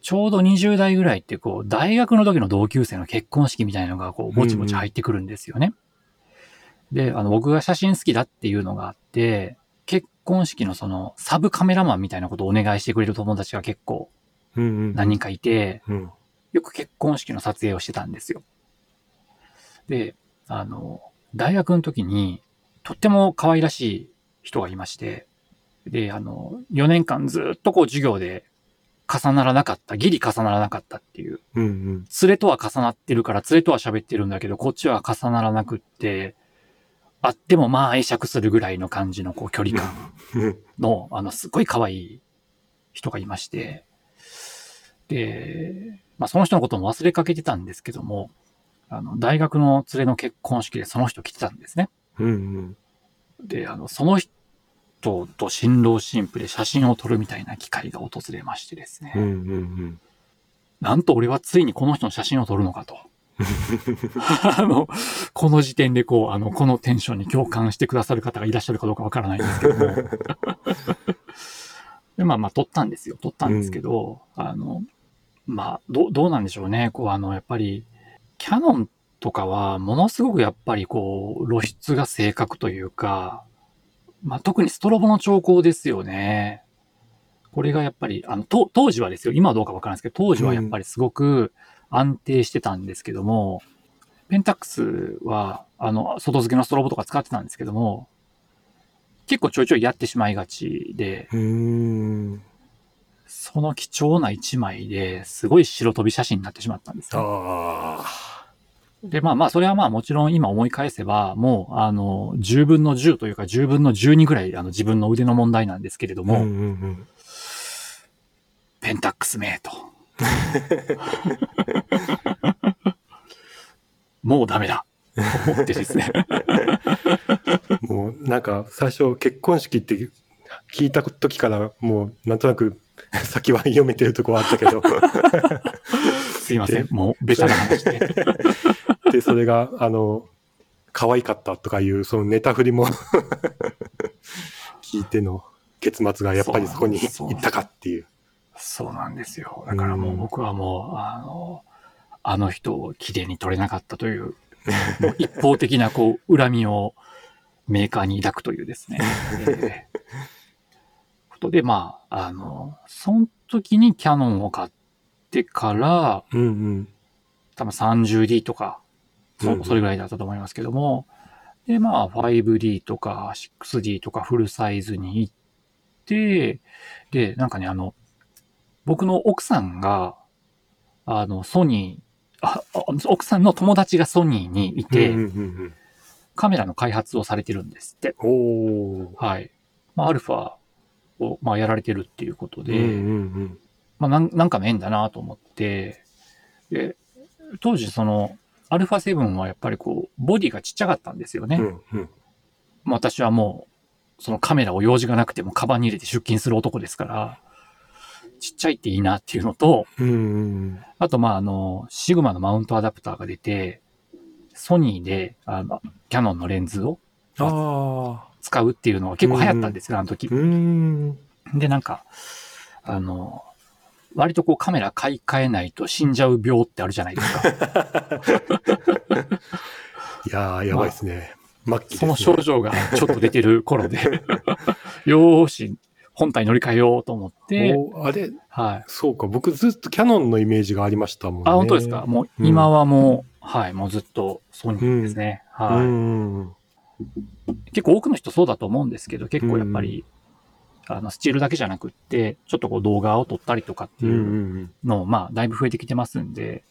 S2: ちょうど20代ぐらいってこう、大学の時の同級生の結婚式みたいなのがこう、ぼちぼち入ってくるんですよね。で、あの、僕が写真好きだっていうのがあって、結婚式のその、サブカメラマンみたいなことをお願いしてくれる友達が結構
S1: うんうん。
S2: 何人かいて、
S1: うん。
S2: よく結婚式の撮影をしてたんですよ。で、あの、大学の時に、とっても可愛らしい人がいまして、で、あの、4年間ずっとこう授業で重ならなかった、ギリ重ならなかったっていう、
S1: うんうん。
S2: 連れとは重なってるから連れとは喋ってるんだけど、こっちは重ならなくって、あってもまあ会釈するぐらいの感じのこう距離感
S1: うん
S2: の、あの、すごい可愛い人がいまして、で、まあその人のことも忘れかけてたんですけども、あの、大学の連れの結婚式でその人来てたんですね。
S1: うんうん。
S2: で、あの、その人と新郎新婦で写真を撮るみたいな機会が訪れましてですね。
S1: うんうん
S2: なんと俺はついにこの人の写真を撮るのかと。あの、この時点でこう、あの、このテンションに共感してくださる方がいらっしゃるかどうかわからないんですけども。で、まあまあ撮ったんですよ。撮ったんですけど、あの、まあ、どう、どうなんでしょうね。こう、あの、やっぱり、キャノンとかは、ものすごくやっぱりこう、露出が正確というか、まあ特にストロボの兆候ですよね。これがやっぱり、あの、と当時はですよ。今はどうかわからないですけど、当時はやっぱりすごく安定してたんですけども、ペンタックスは、あの、外付けのストロボとか使ってたんですけども、結構ちょいちょいやってしまいがちで、その貴重な一枚ですごい白飛び写真になってしまったんですよ。で、まあまあ、それはまあもちろん今思い返せば、もう、あの、10分の10というか10分の12ぐらい、あの、自分の腕の問題なんですけれども、
S1: うんうんうん。
S2: ペンタックスメイト。もうダメだ。と思ってですね。
S1: もうなんか最初結婚式って聞いた時からもうなんとなく 先は読めてるとこはあったけど
S2: すいません。もうベタな話で。
S1: でそれがあの可愛かったとかいうそのネタ振りも聞いての結末がやっぱりそこに行ったかっていう。
S2: そうなんですよ。だからもう僕はもう、あの、あの人を綺麗に取れなかったという、もう一方的なこう、恨みをメーカーに抱くというですね。えーことで、まあ、あの、その時にキャノンを買ってから、
S1: うんうん。
S2: 多分 30D とか、そ
S1: うん
S2: それぐらいだったと思いますけども、で、まあ、5D とか 6D とかフルサイズに行って、で、なんかね、あの、僕の奥さんが、あの、ソニー、あ、あ奥さんの友達がソニーにいて、
S1: うんうんうん
S2: カメラの開発をされてるんですって。はい。まあ、アルファを、まあ、やられてるっていうことで、
S1: うんうん
S2: まあ、なんなんかの縁だなと思って、で、当時その、アルファ7はやっぱりこう、ボディがちっちゃかったんですよね。
S1: うんうん。
S2: 私はもう、そのカメラを用事がなくてもカバンに入れて出勤する男ですから、ちっちゃいっていいなっていうのと、
S1: うんうん
S2: あとまああの、シグマのマウントアダプターが出て、ソニーで、あの、キャノンのレンズを
S1: ああ、
S2: 使うっていうのが結構流行ったんですよ、あの時。で、なんか、あの、割とこうカメラ買い替えないと死んじゃう病ってあるじゃないですか。
S1: いやー、やばいですね。末期です
S2: そ
S1: ね。
S2: の症状がちょっと出てる頃で、よーし、本体乗り換えようと思って、
S1: おあれ、
S2: はい。
S1: そうか、僕ずっとキャノンのイメージがありましたもんね。
S2: あ、本当ですか？もう
S1: うん
S2: 今はもう、はい、もうずっとソニーですね。
S1: う
S2: はい。
S1: ん。
S2: 結構多くの人そうだと思うんですけど、結構やっぱり、あの、スチールだけじゃなくって、ちょっとこう動画を撮ったりとかっていうんの、まあ、だいぶ増えてきてますんで、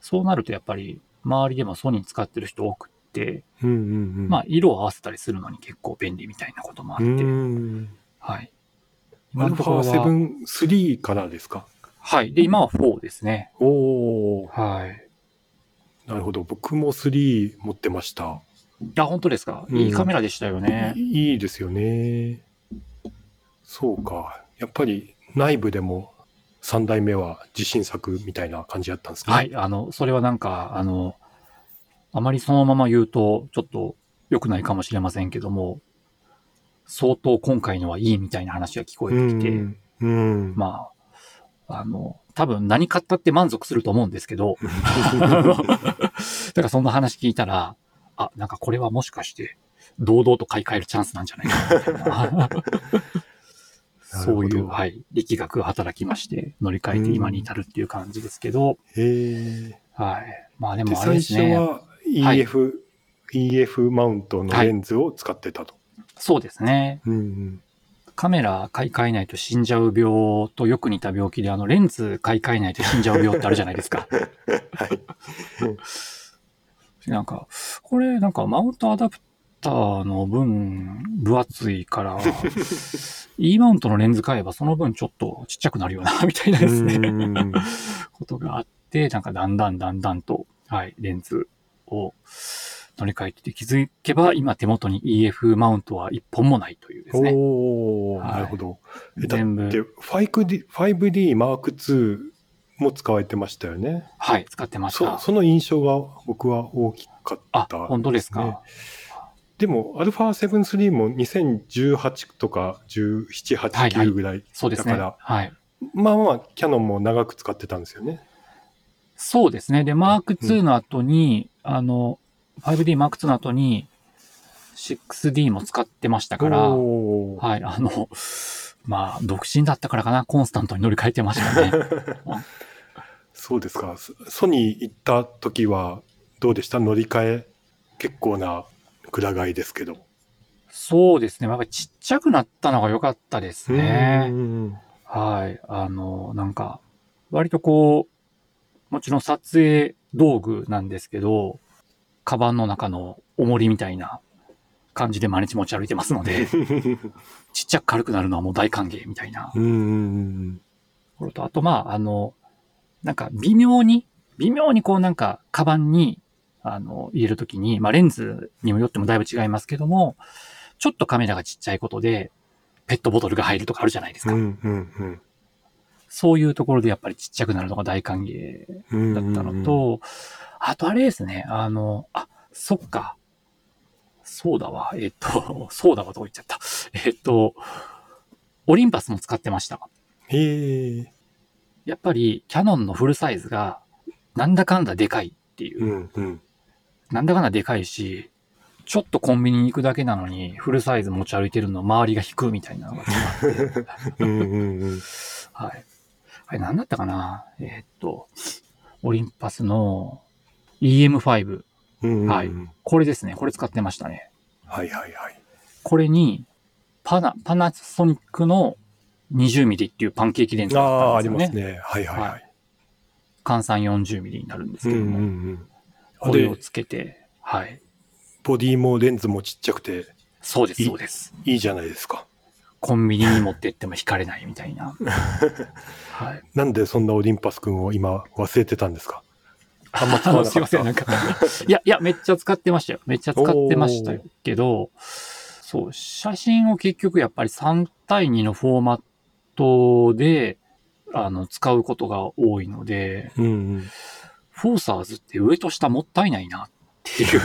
S2: そうなるとやっぱり、周りでもソニー使ってる人多くって、
S1: うん。うんうんうん。
S2: まあ、色を合わせたりするのに結構便利みたいなこともあ
S1: う
S2: って、
S1: ん。
S2: はい。
S1: アルファ7、3からですか？
S2: はい。で、今は4ですね。
S1: おー、
S2: はい。
S1: なるほど。僕も3持ってました。
S2: あ、本当ですか？
S1: うん
S2: いいカメラでしたよね。
S1: いいいですよね。そうか。やっぱり内部でも3代目は自信作みたいな感じだったんですか
S2: はい。あの、それはなんか、あの、あまりそのまま言うと、ちょっと良くないかもしれませんけども、相当今回のはいいみたいな話が聞こえてきて、
S1: うん。うん。
S2: まあ、あの、多分何買ったって満足すると思うんですけど、だからそんな話聞いたら、あ、なんかこれはもしかして、堂々と買い替えるチャンスなんじゃないかなみたいな。そういう、はい、力学が働きまして、乗り換えて今に至るっていう感じですけど、
S1: へえ。
S2: はい。まあで
S1: で、
S2: もあれ
S1: 最
S2: です
S1: 初
S2: ね。
S1: は EF、EF マウントのレンズを使ってたと。
S2: そうですね。
S1: うんうん。
S2: カメラ買い替えないと死んじゃう病とよく似た病気で、あの、レンズ買い替えないと死んじゃう病ってあるじゃないですか。
S1: はい。
S2: なんか、これ、なんか、マウントアダプターの分、分厚いから、E マウントのレンズ買えばその分ちょっとちっちゃくなるよな、みたいなですね。
S1: うん
S2: ことがあって、なんかだんだんだんだんと、はい、レンズを乗り換えてて気づけば、今手元に EF マウントは一本もないというですね。
S1: おー、
S2: はい
S1: なるほど。
S2: 全
S1: で
S2: 部、
S1: 5D, 5D Mark II も使われてましたよね。
S2: はい、使ってまし
S1: そ
S2: た。
S1: その印象が僕は大きかっ
S2: あ
S1: た、、
S2: 本当ですか？
S1: でも、α7 III も2018とか17、8、
S2: はいはい
S1: 9ぐらい。
S2: そうですね。
S1: だから
S2: はい。
S1: まあまあ、キャノンも長く使ってたんですよね。
S2: そうですね。で、マーク2の後に、あの、5D マーク2の後に、6D も使ってましたから、はい、あの、まあ、独身だったからかな、コンスタントに乗り換えてましたね。
S1: そうですか。ソソニー行った時はどうでした？乗り換え結構なくら替えですけど。
S2: そうですね。やっぱりちっちゃくなったのが良かったですね。
S1: うん
S2: はい。あの、なんか、割とこう、もちろん撮影道具なんですけど、カバンの中の重りみたいな感じで毎日持ち歩いてますので、ちっちゃく軽くなるのはもう大歓迎みたいな
S1: うんうん
S2: ところと、あとまあ、あの、なんか微妙に、微妙にこうなんか、カバンに、あの、入れるときに、まあレンズにもよってもだいぶ違いますけども、ちょっとカメラがちっちゃいことで、ペットボトルが入るとかあるじゃないですか。
S1: うんうん
S2: そういうところでやっぱりちっちゃくなるのが大歓迎
S1: うん
S2: だったのと、あとあれですね、あの、あ、そっか。そうだわ。えっと、そうだわと言っちゃった。えっと、オリンパスも使ってました。
S1: へえ。
S2: やっぱりキャノンのフルサイズがなんだかんだでかいっていうう。
S1: んうん。
S2: なんだかんだでかいし、ちょっとコンビニに行くだけなのにフルサイズ持ち歩いてるの周りが引くみたいなのがあって。
S1: うんうんうん。
S2: はい。あれ何だったかなえーっと、オリンパスの EM5。
S1: うんうんうん
S2: はいこれですね。これ使ってましたね。
S1: はいはいはい。
S2: これに、パナ、パナソニックの 20mm っていうパンケーキレンズ
S1: あ
S2: があ
S1: あ、あ
S2: ったんですよね。
S1: りますね。はいはいは。
S2: はい換算 40mm になるんです
S1: うんうん
S2: けども、
S1: うん。
S2: これを
S1: で、
S2: つけて、はい。
S1: ボディもレンズもちっちゃくて
S2: そうです、そうです。
S1: いいじゃないですか。
S2: コンビニに持ってっても引かれないみたいな。はい。
S1: なんでそんなオリンパス君を今忘れてたんですかあんま使わなかった
S2: すいません、なんか。いや、いや、めっちゃ使ってましたよ。めっちゃ使ってましたけど、そう、写真を結局やっぱり3対2のフォーマットで、あの、使うことが多いので、
S1: うんうん。
S2: フォーサーズって上と下もったいないなっていう、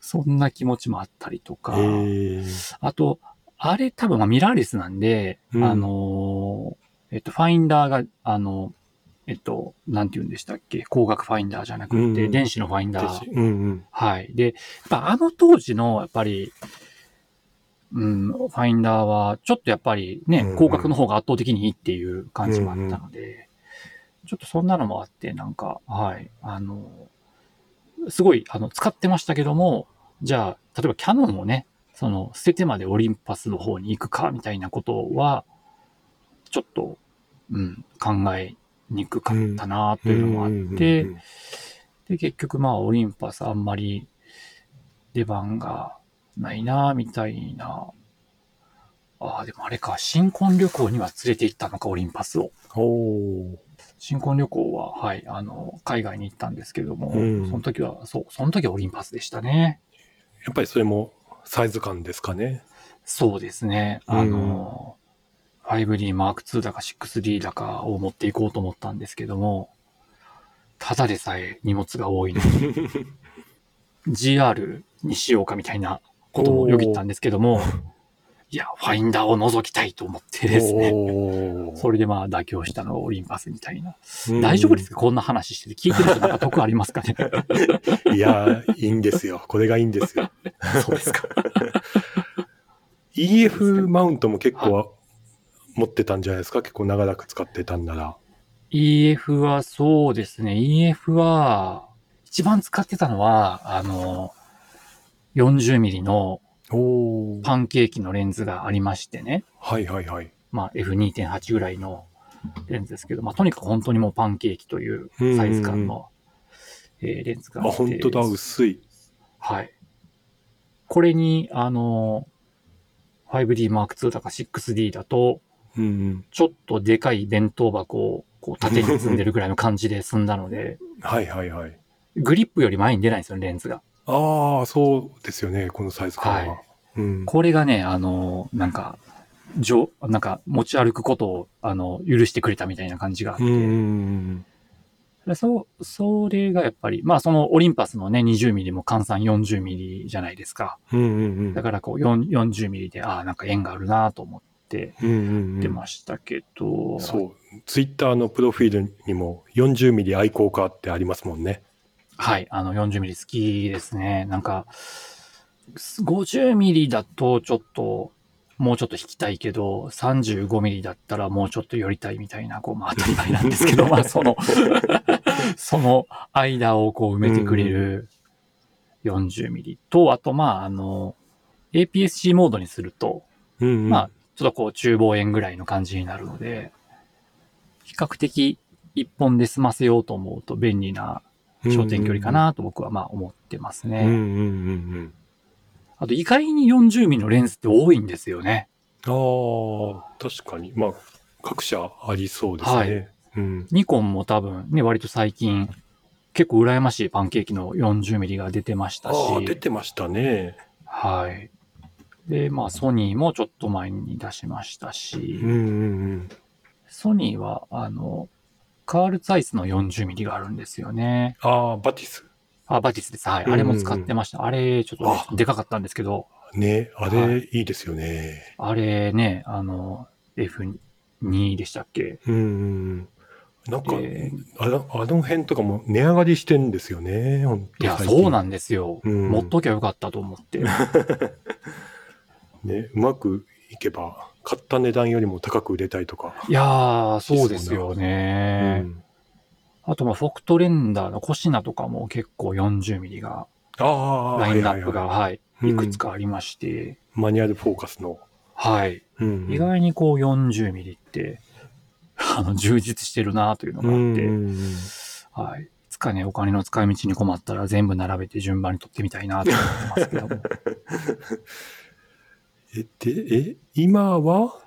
S2: そんな気持ちもあったりとか。あと、あれ多分まあミラーレスなんで、
S1: うん
S2: あのー、えっと、ファインダーが、あの、えっと、なんて言うんでしたっけ？光学ファインダーじゃなくて、
S1: うん
S2: 電子のファインダー。
S1: うんうん。
S2: はい。で、やっぱあの当時の、やっぱり、うん、ファインダーは、ちょっとやっぱりね、
S1: うんうん
S2: 広角の方が圧倒的にいいっていう感じもあったので、ちょっとそんなのもあって、なんか、はい、あの、すごい、あの、使ってましたけども、じゃあ、例えばキャノンをね、その、捨ててまでオリンパスの方に行くか、みたいなことは、ちょっと、うん、考えにくかったな、というのもあって、
S1: うんうんうん
S2: で、結局まあ、オリンパスあんまり出番がないな、みたいな。ああ、でもあれか、新婚旅行には連れて行ったのか、オリンパスを。新婚旅行は、はい、あの、海外に行ったんですけども、
S1: うん
S2: その時は、そう、その時はオリンパスでしたね。
S1: やっぱりそれもサイズ感ですかね。
S2: そうですね。あの、5D Mark II だか 6D だかを持っていこうと思ったんですけども、ただでさえ荷物が多いのに、GR にしようかみたいなこともよぎったんですけども、いや、ファインダーを覗きたいと思ってですね。それでまあ妥協したのがオリンパスみたいな。
S1: うん
S2: 大丈夫ですか？こんな話してて。聞いてる人なんか得ありますかね？
S1: いや、いいんですよ。これがいいんですよ。
S2: そうですか。
S1: EF マウントも結構持ってたんじゃないですか？結構長らく使ってたんなら。
S2: EF はそうですね。EF は、一番使ってたのは、あの、40ミリの
S1: お
S2: パンケーキのレンズがありましてね。
S1: はいはいはい。
S2: まあ F2.8 ぐらいのレンズですけど、まあとにかく本当にもうパンケーキというサイズ感の、えーレンズが
S1: あ、
S2: あって
S1: 本当だ、薄い。
S2: はい。これに、あの、5D Mark II だか 6D だと、
S1: うんうん。
S2: ちょっとでかい弁当箱をこう縦に積んでるぐらいの感じで済んだので、
S1: はいはいはい。
S2: グリップより前に出ないんですよ、レンズが。
S1: ああ、そうですよね、このサイズ感は。
S2: はい
S1: うん。
S2: これがね、あの、なんか、じょなんか持ち歩くことを、あの、許してくれたみたいな感じがあって、
S1: うん
S2: そう、それがやっぱり、まあそのオリンパスのね、20ミリも換算40ミリじゃないですか。
S1: うん。うんうんうん。
S2: だからこう4 40ミリで、ああ、なんか縁があるなと思って
S1: うんうんうん
S2: 出ましたけど、
S1: そう。ツイッターのプロフィールにも40ミリ愛好家ってありますもんね。
S2: はい、あの40ミリ好きですね。なんか、50ミリだとちょっと、もうちょっと引きたいけど、35ミリだったらもうちょっと寄りたいみたいな、こう、まあ当たり前なんですけど、まあその、その間をこう埋めてくれる40ミリと、あとまああの、APS-C モードにすると、
S1: うんうん。
S2: まあ、ちょっとこう中望遠ぐらいの感じになるので、比較的一本で済ませようと思うと便利な焦点距離かなと僕はまあ思ってますね。
S1: うんうんうんうん。
S2: あと意外に40ミリのレンズって多いんですよね。
S1: ああ、確かに。まあ、各社ありそうですね。
S2: はい
S1: うん。
S2: ニコンも多分ね、割と最近結構羨ましいパンケーキの40ミリが出てましたし。
S1: ああ、出てましたね。
S2: はい。で、まあソニーもちょっと前に出しましたし、
S1: うんうんうん。
S2: ソニーはあの、カール・ツァイスの40ミリがあるんですよね。
S1: ああ、バティス。
S2: あ、バティスです。はい。
S1: うんうんうん
S2: あれも使ってました。あれ、ちょっとでかかったんですけど、
S1: ね、あ
S2: は
S1: れ、いいですよね。
S2: あれね、あの、F2 でしたっけ？
S1: うんうんうん。なんか、
S2: で
S1: あのあの辺とかも値上がりしてんですよね、
S2: いや、そうなんんですよ。
S1: うん
S2: 持っときゃよかったと思って。
S1: ね、うまくいけば、買った値段よりも高く売れたいとか。
S2: いやー、そうですよ
S1: う
S2: ね。
S1: ん、
S2: あと、まあ、フォクトレンダーのコシナとかも結構40ミリが、
S1: ああ、
S2: ラインナップが、
S1: はいはいはい
S2: はい、くつかありまして、
S1: マニュアルフォーカスの。
S2: はい。
S1: うん
S2: 意外にこう40ミリって、あの、充実してるなというのがあって、
S1: うんうんうん
S2: はい。いつかね、お金の使い道に困ったら全部並べて順番に取ってみたいなと思ってますけども。
S1: え、で、え、今は、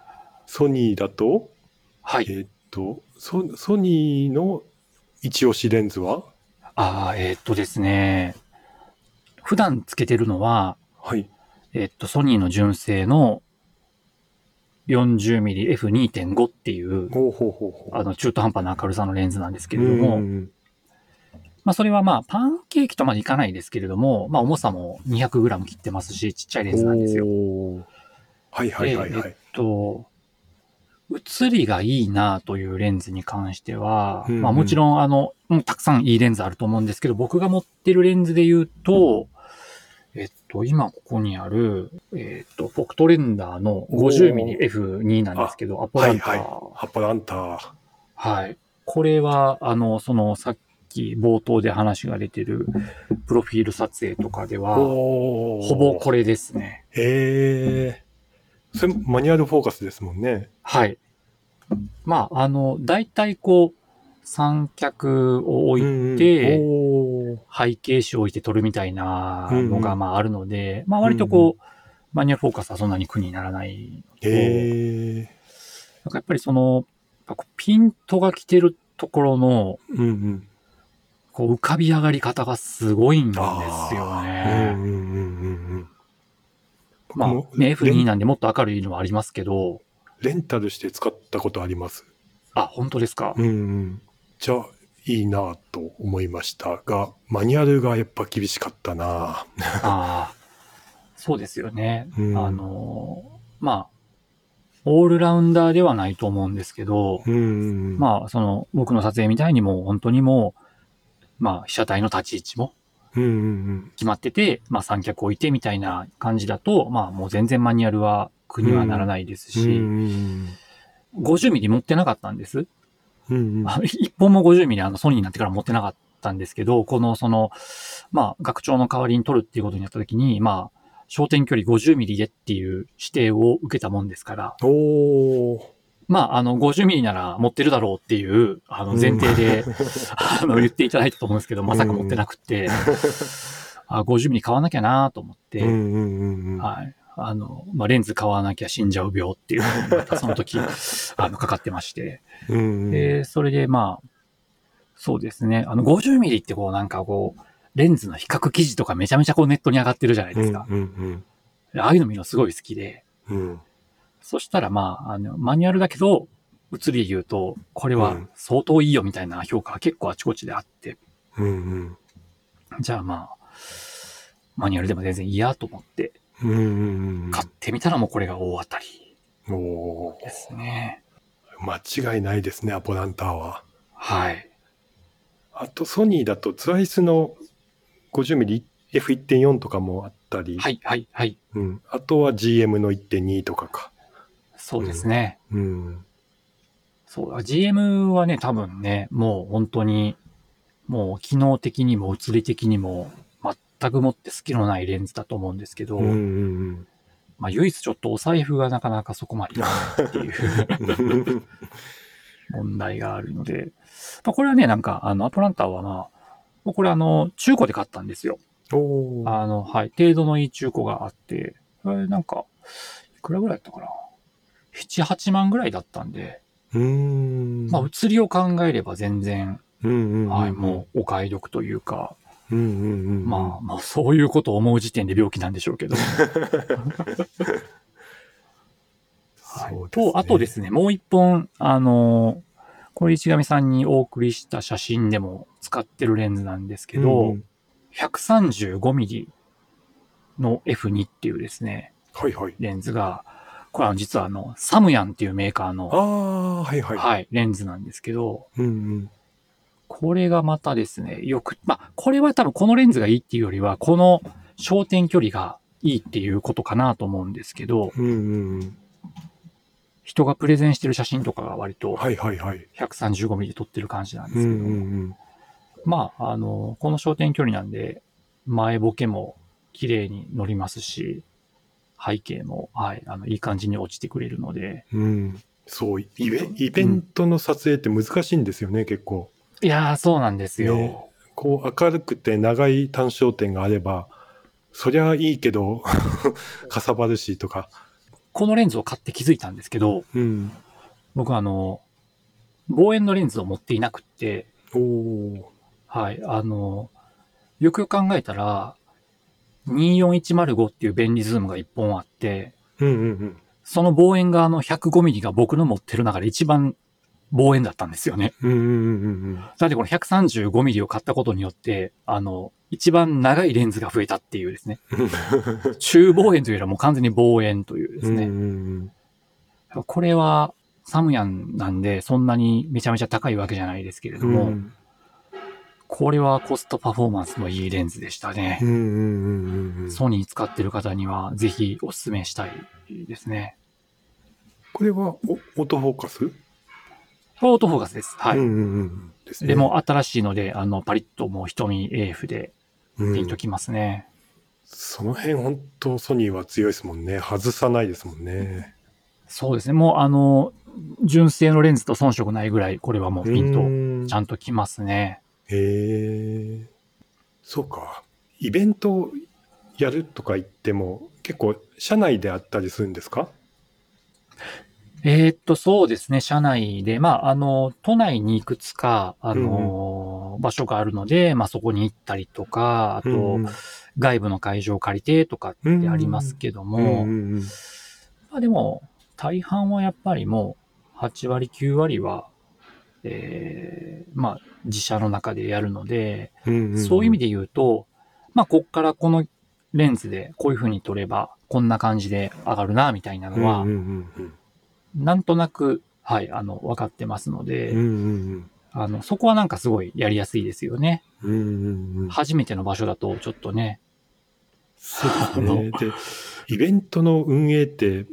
S1: ソニーだと、
S2: はい。
S1: えっと、ソソニーの一押しレンズは？
S2: ああ、えーっとですね。普段つけてるのは、
S1: はい。
S2: えーっと、ソニーの純正の 40mmF2.5 っていう、
S1: ほうほうほうほう。
S2: あの、中途半端な明るさのレンズなんですけれど
S1: うん
S2: も、
S1: うん
S2: まあ、それはまあ、パンケーキとまでいかないですけれども、まあ、重さも 200g 切ってますし、ちっちゃいレンズなんですよ。
S1: はいはいはいはい。
S2: でえっと、写りがいいなというレンズに関しては、
S1: うんうん
S2: まあもちろんあの、もうたくさんいいレンズあると思うんですけど、僕が持ってるレンズで言うと、えっと、今ここにある、えっと、フォクトレンダーの 50mmF2 なんですけど、アポランター。
S1: はいハッパランター。
S2: はい。これは、あの、その、さっき冒頭で話が出てる、プロフィール撮影とかでは、ほぼこれですね。
S1: へえ。それマニュアルフォーカスですもんね。
S2: はい。まあ、あの、大体こう、三脚を置いて、
S1: うんうん
S2: 背景紙を置いて撮るみたいなのが、
S1: うんうん
S2: まああるので、まあ割とこう、マニュアルフォーカスはそんなに苦にならない。
S1: おーへえ。
S2: なんかやっぱりその、ピントが来てるところの、
S1: うんうん。
S2: こう浮かび上がり方がすごいんですよね。
S1: うんうんうんうんうん。
S2: まあ、ね、
S1: レ
S2: F2
S1: ン
S2: なんでもっと明るいのはありますけど、
S1: レンタルして使ったことあります？
S2: あ、本当ですか？
S1: うんうん。じゃあ、いいなと思いましたが、マニュアルがやっぱ厳しかったな
S2: ああ、そうですよね。
S1: うん
S2: あの、まあ、オールラウンダーではないと思うんですけど、
S1: うんうん。
S2: まあ、その、僕の撮影みたいにもう本当にもう、まあ、被写体の立ち位置も。決まってて、まあ、三脚置いてみたいな感じだと、まあ、もう全然マニュアルは苦にはならないです
S1: うんう
S2: し、
S1: ん
S2: 50ミリ持ってなかったんです。
S1: うんうん。
S2: あ一本も50ミリあのソニーになってから持ってなかったんですけど、このその、まあ、学長の代わりに取るっていうことになった時に、まあ、焦点距離50ミリでっていう指定を受けたもんですから、
S1: おー。
S2: まあ、あの、50ミリなら持ってるだろうっていう、あの、前提で、あの、言っていただいたと思うんですけど、まさか持ってなくて、あ、50ミリ買わなきゃなと思って、
S1: うんうんうんうん。
S2: はい。あの、まあ、レンズ買わなきゃ死んじゃう病っていうのにまたその時、あの、かかってまして。
S1: うんうん
S2: で、それでまあ、そうですね。あの、50ミリってこうなんかこう、レンズの比較記事とかめちゃめちゃこうネットに上がってるじゃないですか。
S1: うんうん
S2: ああいうの見るのすごい好きで。
S1: うんうん
S2: そしたらまあ、あの、マニュアルだけど、写りで言うと、これは
S1: うん
S2: 相当いいよみたいな評価が結構あちこちであって、
S1: うんうん
S2: じゃあまあ、マニュアルでも全然いいやと思って、
S1: うんうんうん
S2: 買ってみたらもうこれが大当たり
S1: おー
S2: ですね。
S1: 間違いないですね、アポランターは。
S2: はい。
S1: あと、ソニーだと、ツアイスの 50mmF1.4 とかもあったり、
S2: はい、はい、はい。
S1: うん、あとは GM の1.2とかか。
S2: そうですね。
S1: うん。
S2: そうだ、GM はね、多分ね、もう本当に、もう機能的にも物理的にも、全くもって隙のないレンズだと思うんですけど、
S1: うんうん
S2: まあ唯一ちょっとお財布がなかなかそこまでいかないっていう
S1: うん。
S2: 問題があるので、まあこれはね、なんか、あの、アトランタはまあ、これあの、中古で買ったんですよ。あの、はい、程度のいい中古があって、これなんか、いくらぐらいだったかな？?7、8万ぐらいだったんで、
S1: うーん。
S2: まあ、写りを考えれば全然。はい、もうお買い得というか、
S1: うんうんうん。
S2: まあ、まあ、そういうことを思う時点で病気なんでしょうけど。はいと、あとですね、もう一本、あの、これ市上さんにお送りした写真でも使ってるレンズなんですけど、
S1: うんうん
S2: 135mm の F2 っていうですね、
S1: はいはい。
S2: レンズが、これは実はあの、サムヤンっていうメーカー
S1: あ
S2: の、
S1: あ、はいはい。
S2: はい、レンズなんですけど、
S1: うんうん。
S2: これがまたですね、よく、まあ、これは多分このレンズがいいっていうよりは、この焦点距離がいいっていうことかなと思うんですけど、
S1: うんうんうん。
S2: 人がプレゼンしてる写真とかが割と
S1: はいはいはい。
S2: 135ミリで撮ってる感じなんで
S1: うんう
S2: すけど、
S1: ん
S2: まあ、あの、この焦点距離なんで、前ボケも綺麗に乗りますし、背景も、はい、あの、いい感じに落ちてくれるので、
S1: うん。うん。そう、イベイベント？の撮影って難しいんですよね、結構。
S2: いやー、そうなんですよ。
S1: ねこう明るくて長い単焦点があれば、そりゃいいけど、かさばるしとか。
S2: このレンズを買って気づいたんですけど、
S1: うん。
S2: 僕あの、望遠のレンズを持っていなくって、
S1: おお。
S2: はい、あの、よくよく考えたら、24105っていう便利ズームが1本あって、
S1: うんうんうん。
S2: その望遠があの105ミリが僕の持ってる中で一番望遠だったんですよね。
S1: うんうんうんうん
S2: だってこの135ミリを買ったことによって、あの、一番長いレンズが増えたっていうですね。中望遠というよりはもう完全に望遠というです
S1: うん。うんう
S2: ね。
S1: ん
S2: これはサムヤンなんでそんなにめちゃめちゃ高いわけじゃないですけれども、
S1: うん
S2: これはコストパフォーマンスのいいレンズでしたね
S1: う。んうんうんうん。
S2: ソニー使ってる方にはぜひお勧めしたいですね。
S1: これはオオートフォーカス？
S2: オートフォーカスです。はい。
S1: うんうんうん。ですね。
S2: でも新しいので、あの、パリッともう瞳 AF で
S1: うん、
S2: ピンときますね。
S1: その辺本当ソニーは強いですもんね。外さないですもんね。
S2: そうですね。もうあの、純正のレンズと遜色ないぐらい、これはもうピンとちゃ
S1: ん。
S2: んときますね。
S1: へえ。そうか。イベントやるとか言っても、結構社内であったりするんですか？
S2: えーっと、そうですね。社内で、まあ、あの、都内にいくつか、あの、場所があるので、まあ、そこに行ったりとか、あと、
S1: うんうん
S2: 外部の会場を借りてとかってありますけども、
S1: うんうんうん
S2: まあでも、大半はやっぱりもう、8割、9割は、えーまあ、自社の中でやるので、
S1: うんん
S2: そういう意味で言うと、まあ、こっからこのレンズでこういう風に撮れば、こんな感じで上がるな、みたいなのは、
S1: うんうん
S2: なんとなく、はい、あの、分かってますので、
S1: うんうんうん。
S2: あの、そこはなんかすごいやりやすいですよね。
S1: うんうんうん。
S2: 初めての場所だと、ちょっとね、
S1: そうね。で、イベントの運営って、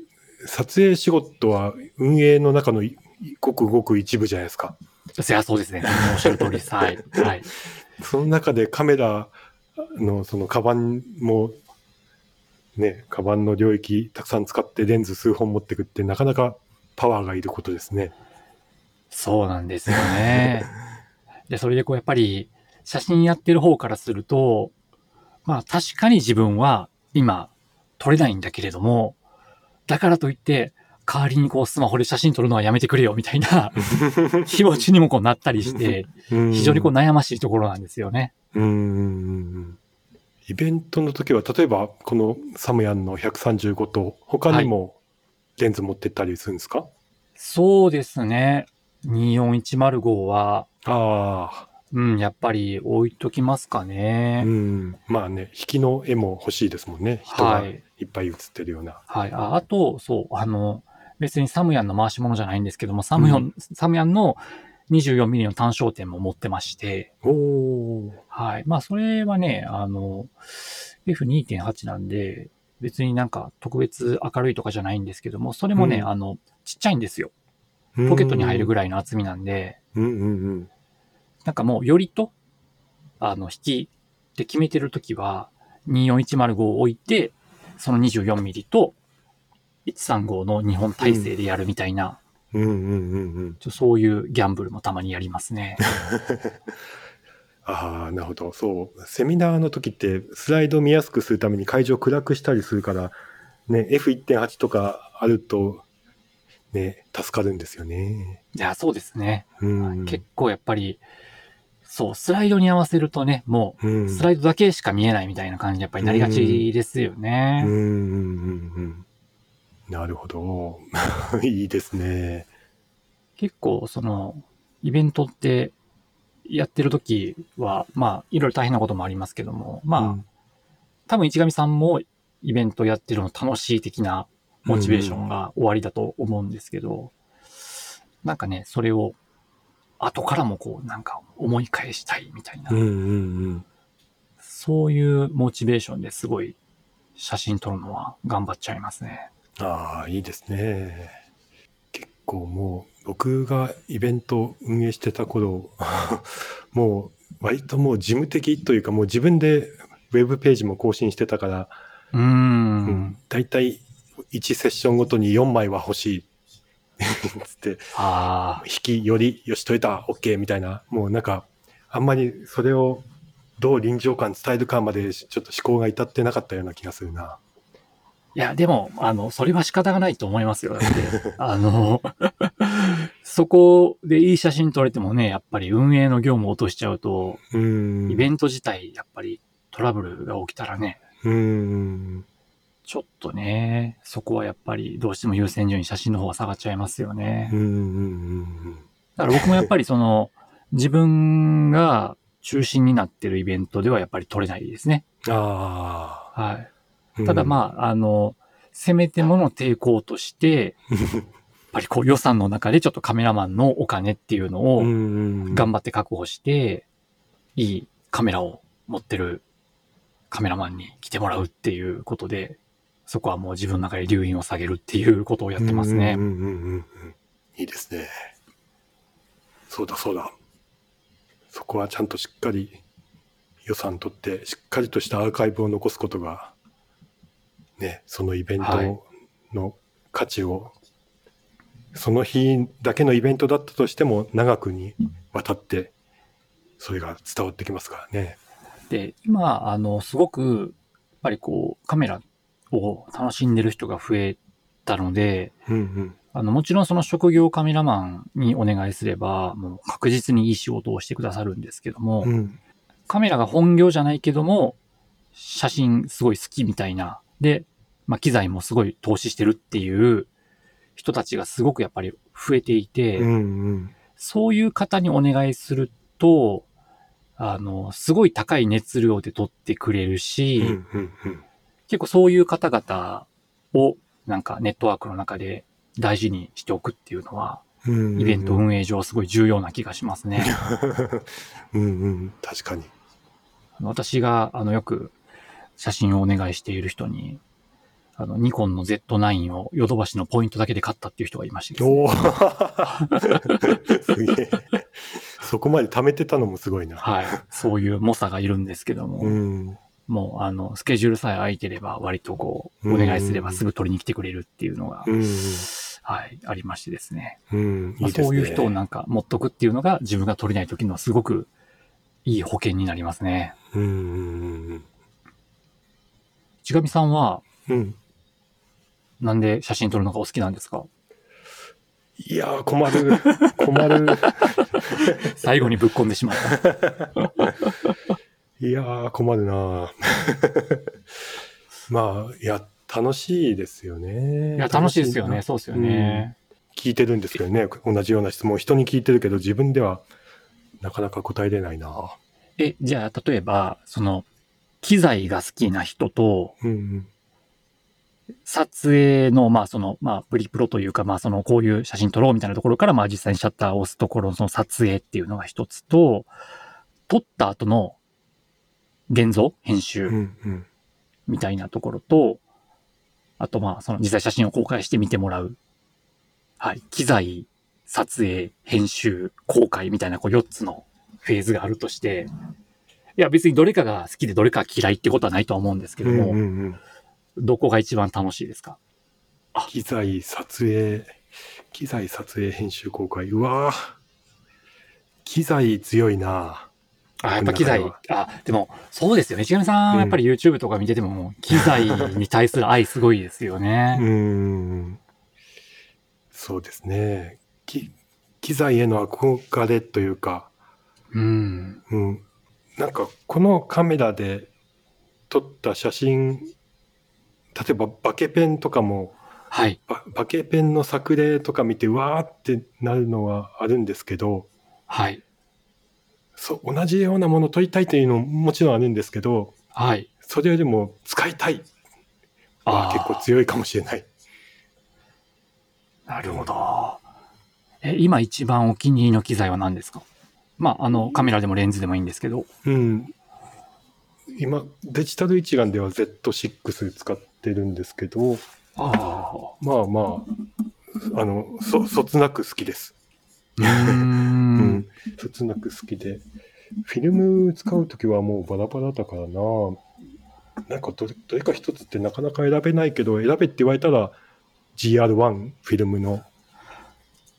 S1: 撮影仕事は運営の中のいごくごく一部じゃないですか。
S2: そりゃそうですね。おっしゃる通りです。はい。はい。
S1: その中でカメラのそのカバンも、ね、カバンの領域たくさん使ってレンズ数本持ってくってなかなかパワーがいることですね。
S2: そうなんですよね。で、それでこう、やっぱり、写真やってる方からすると、まあ確かに自分は今撮れないんだけれども、だからといって、代わりにこうスマホで写真撮るのはやめてくれよみたいな 気持ちにもこうなったりして、非常にこう悩ましいところなんですよね。
S1: うんイベントの時は、例えばこのサムヤンの135と他にもレンズ持ってったりするんですか、
S2: そうですね。24105は、
S1: あ
S2: うん、やっぱり置いときますか
S1: あ、
S2: ね。
S1: うん。まあね、引きの絵も欲しいですもんね。人が
S2: はい。
S1: いっぱい写ってるような。
S2: はい。ああと、そう、あの、別にサムヤンの回し物じゃないんですけども、サムヤン、サムヤンの 24mm の単焦点も持ってまして。はい。まあ、それはね、あの、F2.8 なんで、別になんか特別明るいとかじゃないんですけども、それもね、
S1: うん
S2: あの、ちっちゃいんですよ。ポケットに入るぐ
S1: らい。
S2: の厚みなんで、
S1: うんうんうん。
S2: なんかもう、よりと、あの、引きで決めてるときは、24105を置いて、その 24mm と135の2本体制でやるみたいな、
S1: うんうんうんうん。
S2: ちょそういうギャンブルもたまにやりますね。
S1: ああ、なるほど。そう。セミナーの時ってスライド見やすくするために会場暗くしたりするから、ね、F1.8 とかあると、ね、助かるんですよね。
S2: いや、そうですね。
S1: うん。
S2: 結構やっぱり、そう、スライドに合わせるとね、も
S1: う
S2: スライドだけしか見えないみたいな感じにやっぱりなりがちですよね。
S1: うんうんうんうん。なるほど。いいですね。
S2: 結構、その、イベントって、やってる時は、まあ、いろいろ大変なこともありますけども、まあ、
S1: うん
S2: 多分市上さんもイベントやってるの楽しい的なモチベーションが終わりだと思うんですけど、なんかね、それを後からもこう、なんか思い返したいみたいな、
S1: うんうんうん。
S2: そういうモチベーションですごい写真撮るのは頑張っちゃいますね。
S1: ああ、いいですね。結構もう、僕がイベント運営してた頃、もう、割ともう事務的というか、もう自分でウェブページも更新してたから、
S2: うーん。
S1: うん、大体1セッションごとに4枚は欲しい。つって、
S2: ああ、
S1: 引きより、よし、取れた、OK みたいな、もうなんか、あんまりそれをどう臨場感伝えるかまでちょっと思考が至ってなかったような気がするな。
S2: いや、でも、あの、それは仕方がないと思いますよ。だって、あの、そこでいい写真撮れてもね、やっぱり運営の業務を落としちゃうと、
S1: うん。
S2: イベント自体、やっぱりトラブルが起きたらね、
S1: うん。
S2: ちょっとね、そこはやっぱりどうしても優先順位写真の方が下がっちゃいますよね
S1: うん。
S2: だから僕もやっぱりその、自分が中心になってるイベントではやっぱり撮れないですね。
S1: うん。ああ。
S2: はい。ただまあ、あの、せめてもの抵抗として、やっぱりこう予算の中でちょっとカメラマンのお金っていうの
S1: あ
S2: を
S1: ん
S2: 頑張って確保して、いいカメラを持ってるカメラマンに来てもらうっていうことで、そこはもう自分の中で留飲を下げるっていうことをやってますね
S1: うん。うんうんうんうん。いいですね。そうだそうだ。そこはちゃんとしっかり予算取って、しっかりとしたアーカイブを残すことが、ね、そのイベン
S2: はい
S1: トの価値を、その日だけのイベントだったとしても長くにわたって、それが伝わってきますからね。
S2: で、今、あの、すごく、やっぱりこう、カメラを楽しんでる人が増えたので、
S1: うんうん。
S2: あの、もちろんその職業カメラマンにお願いすれば、もう確実にいい仕事をしてくださるんですけども、
S1: うん。
S2: カメラが本業じゃないけども、写真すごい好きみたいな、で、まあ、機材もすごい投資してるっていう人たちがすごくやっぱり増えていて、
S1: うんうん。
S2: そういう方にお願いすると、あの、すごい高い熱量で撮ってくれるし、
S1: うんうんうん。
S2: 結構そういう方々をなんかネットワークの中で大事にしておくっていうのは、
S1: うんうんうん
S2: イベント運営上すごい重要な気がしますね。
S1: うんうん、確かに。
S2: 私があのよく写真をお願いしている人に、あの、ニコンの Z9 をヨドバシのポイントだけで買ったっていう人がいましてですね、
S1: おー すげえ。そこまで貯めてたのもすごいな。
S2: はい。そういう猛者がいるんですけども、
S1: うん。
S2: もうあの、スケジュールさえ空いてれば割とこう、
S1: うん
S2: お願いすればすぐ取りに来てくれるっていうのが、
S1: うん。
S2: はい、ありましてですね。
S1: うん。
S2: まあ
S1: いいですね。
S2: そういう人をなんか持っとくっていうのが自分が取れない時のすごくいい保険になりますね。
S1: うんうんうん。
S2: 上さんは、
S1: うん。
S2: なんで写真撮るのがお好きなんですか？
S1: いやー、困る。困る。
S2: 最後にぶっ込んでしまった。
S1: いやー、困るな まあ、いや、楽しいですよね。
S2: いや、楽しいですよね。
S1: 楽
S2: そうですよね。
S1: 聞いてるんですけどね、同じような質問を人に聞いてるけど、自分ではなかなか答えれないな。
S2: え、じゃあ、例えば、その、機材が好きな人と、
S1: うん。
S2: 撮影の、まあ、その、まあ、プリプロというか、まあ、その、こういう写真撮ろうみたいなところから、まあ、実際にシャッターを押すところのその撮影っていうのが一つと、撮った後の現像編集。みたいなところと、あと、まあ、その実際写真を公開して見てもらう。はい。機材、撮影、編集、公開みたいな、こう、4つのフェーズがあるとして、いや、別にどれかが好きでどれかが嫌いってことはないとは思うんですけども、
S1: うんうんうん。
S2: どこが一番楽しいですか？
S1: 機材、撮影、機材、撮影、編集、公開。うわー機材強いな
S2: あ、やっぱ機材あ、でも、そうですよね。石上さん、
S1: うん
S2: やっぱり YouTube とか見てても、機材に対する愛すごいですよ
S1: う
S2: ね。
S1: ん。そうですね。き機材への憧れというか、
S2: うん。
S1: うん。なんか、このカメラで撮った写真、例えばバケペンとかも、
S2: はい。
S1: ババケペンの作例とか見て、うわーってなるのはあるんですけど、
S2: はい。
S1: そう、同じようなものを撮りたいというのももちろんあるんですけど、
S2: はい。
S1: それよりも使いたいは結構強いかもしれない。
S2: なるほど。え、今一番お気に入りの機材は何ですか？まあ、あの、カメラでもレンズでもいいんですけど。
S1: うん。今、デジタル一眼では Z6 使ってるんですけど、
S2: ああ。
S1: まあまあ、あの、そ、そつなく好きです。
S2: う
S1: ん ん。そつなく好きで。フィルム使うときはもうバラバラだからな。なんかどれどれか一つってなかなか選べないけど、選べって言われたら GR1 フィルムの、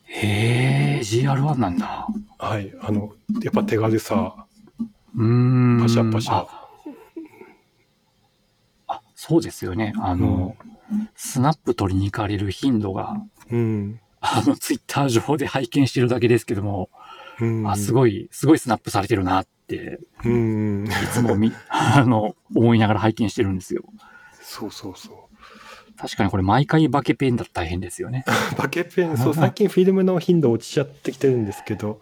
S2: へえ、GR1 なんだ。
S1: はい、あの、やっぱ手軽さ、
S2: うーん。
S1: パシャパシャ
S2: あ。あ、そうですよね。あの、スナップ取りに行かれる頻度が、
S1: うん。
S2: あの、ツイッター上で拝見してるだけですけども、
S1: うん、
S2: あ、すごい、すごいスナップされてるなって、
S1: うん。
S2: いつもみ、あの、思いながら拝見してるんですよ。
S1: そうそうそう。
S2: 確かにこれ毎回バケペンだと大変ですよね。
S1: バケペン、そう、最近フィルムの頻度落ちちゃってきてるんですけど、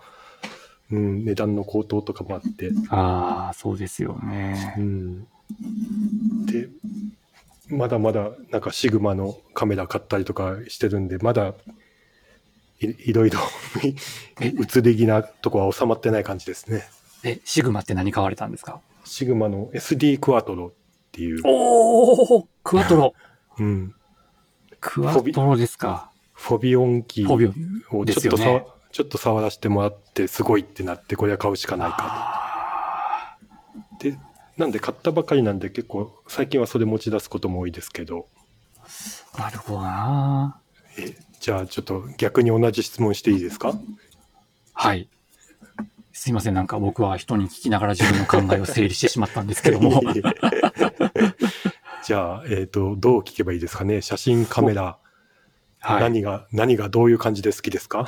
S1: うん、値段の高騰とかもあって、
S2: ああ、そうですよ
S1: う
S2: ね。
S1: ん。で、まだまだなんかシグマのカメラ買ったりとかしてるんで、まだいいろいろ 移り気なとこは収まってない感じですね。
S2: え、シグマって何買われたんですか？
S1: シグマの SD クワトロっていう、
S2: おおクワトロ。
S1: うん、
S2: クワトロですか？
S1: フォビオンキーをちょっと触、ちょっと触らせてもらってすごいってなってこれは買うしかないか
S2: あ
S1: でなんで買ったばかりなんで結構最近はそれ持ち出すことも多いですけど
S2: ーなるほどな。
S1: えじゃあちょっと逆に同じ質問していいですか？
S2: はい。すいません、なんか僕は人に聞きながら自分の考えを整理してしまったんですけども。
S1: じゃあ、えっ、と、どう聞けばいいですかね？写真、カメラ、
S2: はい。
S1: 何が、何がどういう感じで好きですか？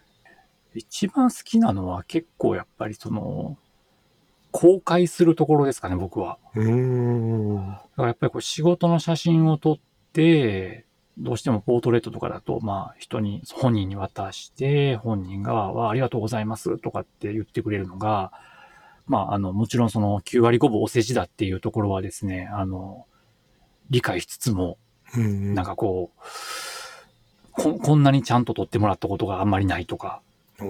S2: 一番好きなのは結構やっぱりその、公開するところですかね、僕は。
S1: うーん。
S2: だからやっぱりこう仕事の写真を撮って、どうしてもポートレートとかだと、まあ人に、本人に渡して、本人が、わあありがとうございますとかって言ってくれるのが、まああの、もちろんその9割5分お世辞だっていうところはですね、あの、理解しつつも、
S1: うん
S2: なんかこう、ここんなにちゃんと撮ってもらったことがあんまりないとか、う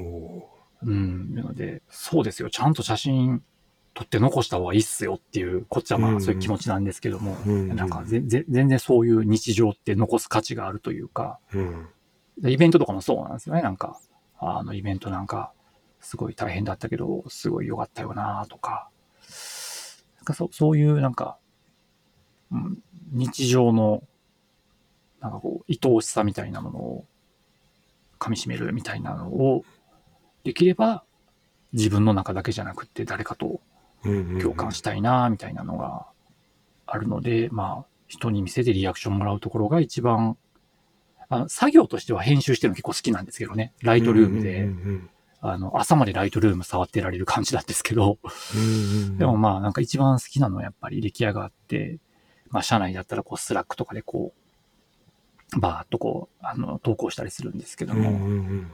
S2: ん。なので、そうですよ。ちゃんと写真撮って残した方がいいっすよっていう、こっちはま
S1: うん
S2: あそういう気持ちなんですけども、
S1: うん
S2: なんかぜぜ全然そういう日常って残す価値があるというか、
S1: うん。
S2: でイベントとかもそうなんですよね。なんか、あのイベントなんか、すごい大変だったけど、すごい良かったよなとか、なんかそそういうなんか、うん、日常の、なんかこう、愛おしさみたいなものを噛み締めるみたいなのを、できれば自分の中だけじゃなくって誰かと
S1: うん。
S2: 共感したいなみたいなのがああるので、まあ、人に見せてリアクションもらうところが一番、あの作業としては編集してるの結構好きなんですけどね。ライトルームで、あの、朝までライトルーム触ってられる感じなんですけど、でもまあなんか一番好きなのはやっぱり出来上がって、まあ社内だったらこう Slack とかでこう、バーっとこう、あの、投稿したりするんですけども、
S1: うんうんうん。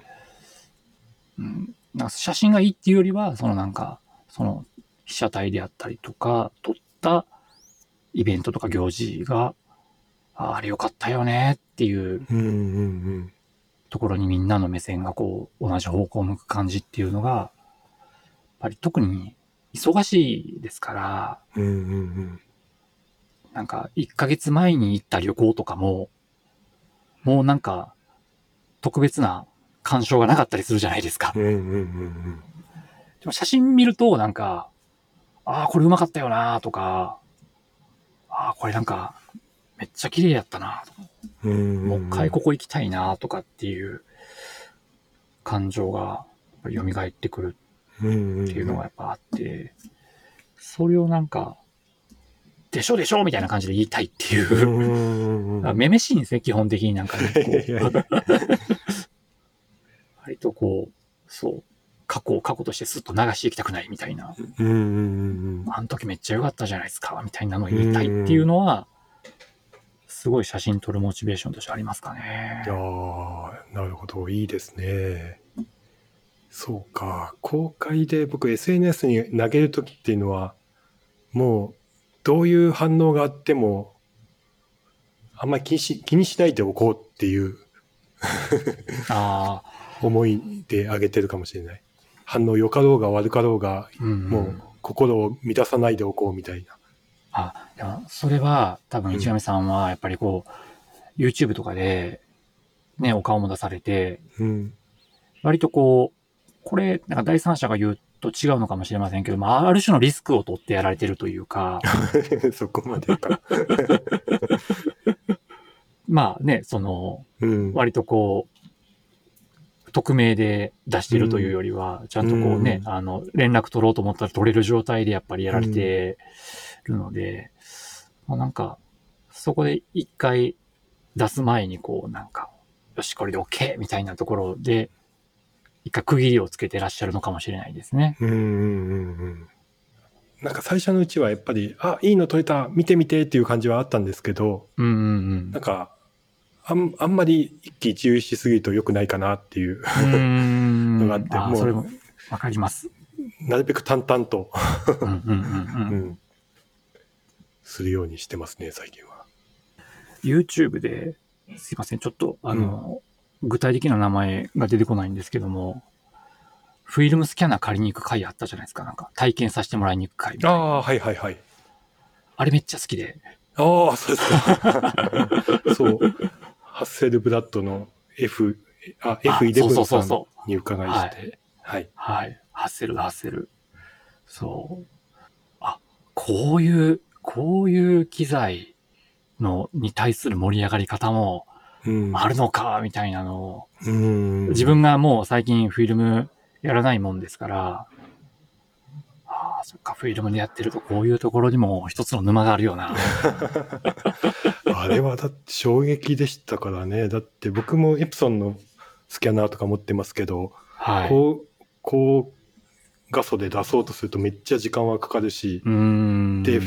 S2: うん、なんか写真がいいっていうよりは、そのなんか、その被写体であったりとか、撮ったイベントとか行事が、ああれよかったよねっていう
S1: うんうんうん。
S2: ところにみんなの目線がこう、同じ方向を向く感じっていうのが、やっぱり特に忙しいですから、
S1: うんうんうん
S2: なんか1ヶ月前に行った旅行とかも、もうなんか特別な干渉がなかったりするじゃないですか。
S1: うんうんうん
S2: でも写真見るとなんか、ああ、これうまかったよなとか、ああ、これなんかめっちゃ綺麗やったなとか、
S1: うんうん
S2: もう一回ここ行きたいなとかっていう感情が蘇ってくる
S1: うん
S2: っていうのがやっぱあって、それをなんか、でしょでしょみたいな感じで言いたいっていう。う。めめしいんですね、基本的になんかね。割とこう、そう、過去を過去としてスッと流していきたくないみたいな、
S1: うん。うんうん
S2: あの時めっちゃ良かったじゃないですか、みたいなのを言いたいっていうのは、すごい写真撮るモチベーションとしてありますかね。
S1: いや。ーなるほどいいですね。そうか。公開で僕 SNS に投げる時っていうのはもうどういう反応があってもあんまり気にし気にしないでおこうっていう
S2: ああ、
S1: 思いで上げてるかもしれない。反応良かろうが悪かろうが
S2: うん、うん。
S1: もう心を満たさないでおこうみたいな。
S2: あ、でもそれは多分市上さんはやっぱりこう、YouTube とかで、ね、お顔も出されて、
S1: うん。
S2: 割とこう、これ、なんか第三者が言うと違うのかもしれませんけど、まあ、ある種のリスクを取ってやられてるというか、
S1: そこまでか。
S2: まあね、その、
S1: うん。
S2: 割とこう、匿名で出してるというよりは、ちゃんとこうね、
S1: うん。
S2: あの、連絡取ろうと思ったら取れる状態でやっぱりやられてるので、まあなんか、そこで一回出す前にこう、なんか、よし、これで OK! みたいなところで、一回区切りをつけてらっしゃるのかもしれないですね。
S1: うんうんうんうん。なんか最初のうちはやっぱり、あ、いいの撮れた、見てみてっていう感じはあったんですけど、
S2: うんうんうん。
S1: なんか、あんあんまり一喜一憂しすぎると良くないかなっていう、
S2: うーん。
S1: のがあってもう
S2: あそれもわかります。
S1: なるべく淡々と、
S2: うんうんうん
S1: う
S2: うん。
S1: ん、するようにしてますね、最近は。
S2: YouTube で、すいません、ちょっと、あの、具体的な名前が出てこないんですけども、フィルムスキャナー借りに行く回あったじゃないですか。なんか、体験させてもらいに行く回みたいな。
S1: ああ、はいはいはい。
S2: あれめっちゃ好きで。
S1: ああ、そうですか。そう。ハッセルブラッドの F、あ、
S2: あそう
S1: F11
S2: そうそうそ
S1: に伺いして、はい。
S2: はい。ハッセルだ、ハッセル。そう。あ、こういう、こういう機材の、に対する盛り上がり方も
S1: うん。
S2: あるのか、みたいなのを、
S1: うん。
S2: 自分がもう最近フィルムやらないもんですから、ああ、そっか、フィルムでやってるとこういうところにも一つの沼があるよな。
S1: あれはだって衝撃でしたからね。だって僕もエプソンのスキャナーとか持ってますけど、
S2: はい。
S1: こう、こう画素で出そうとするとめっちゃ時間はかかるし。で、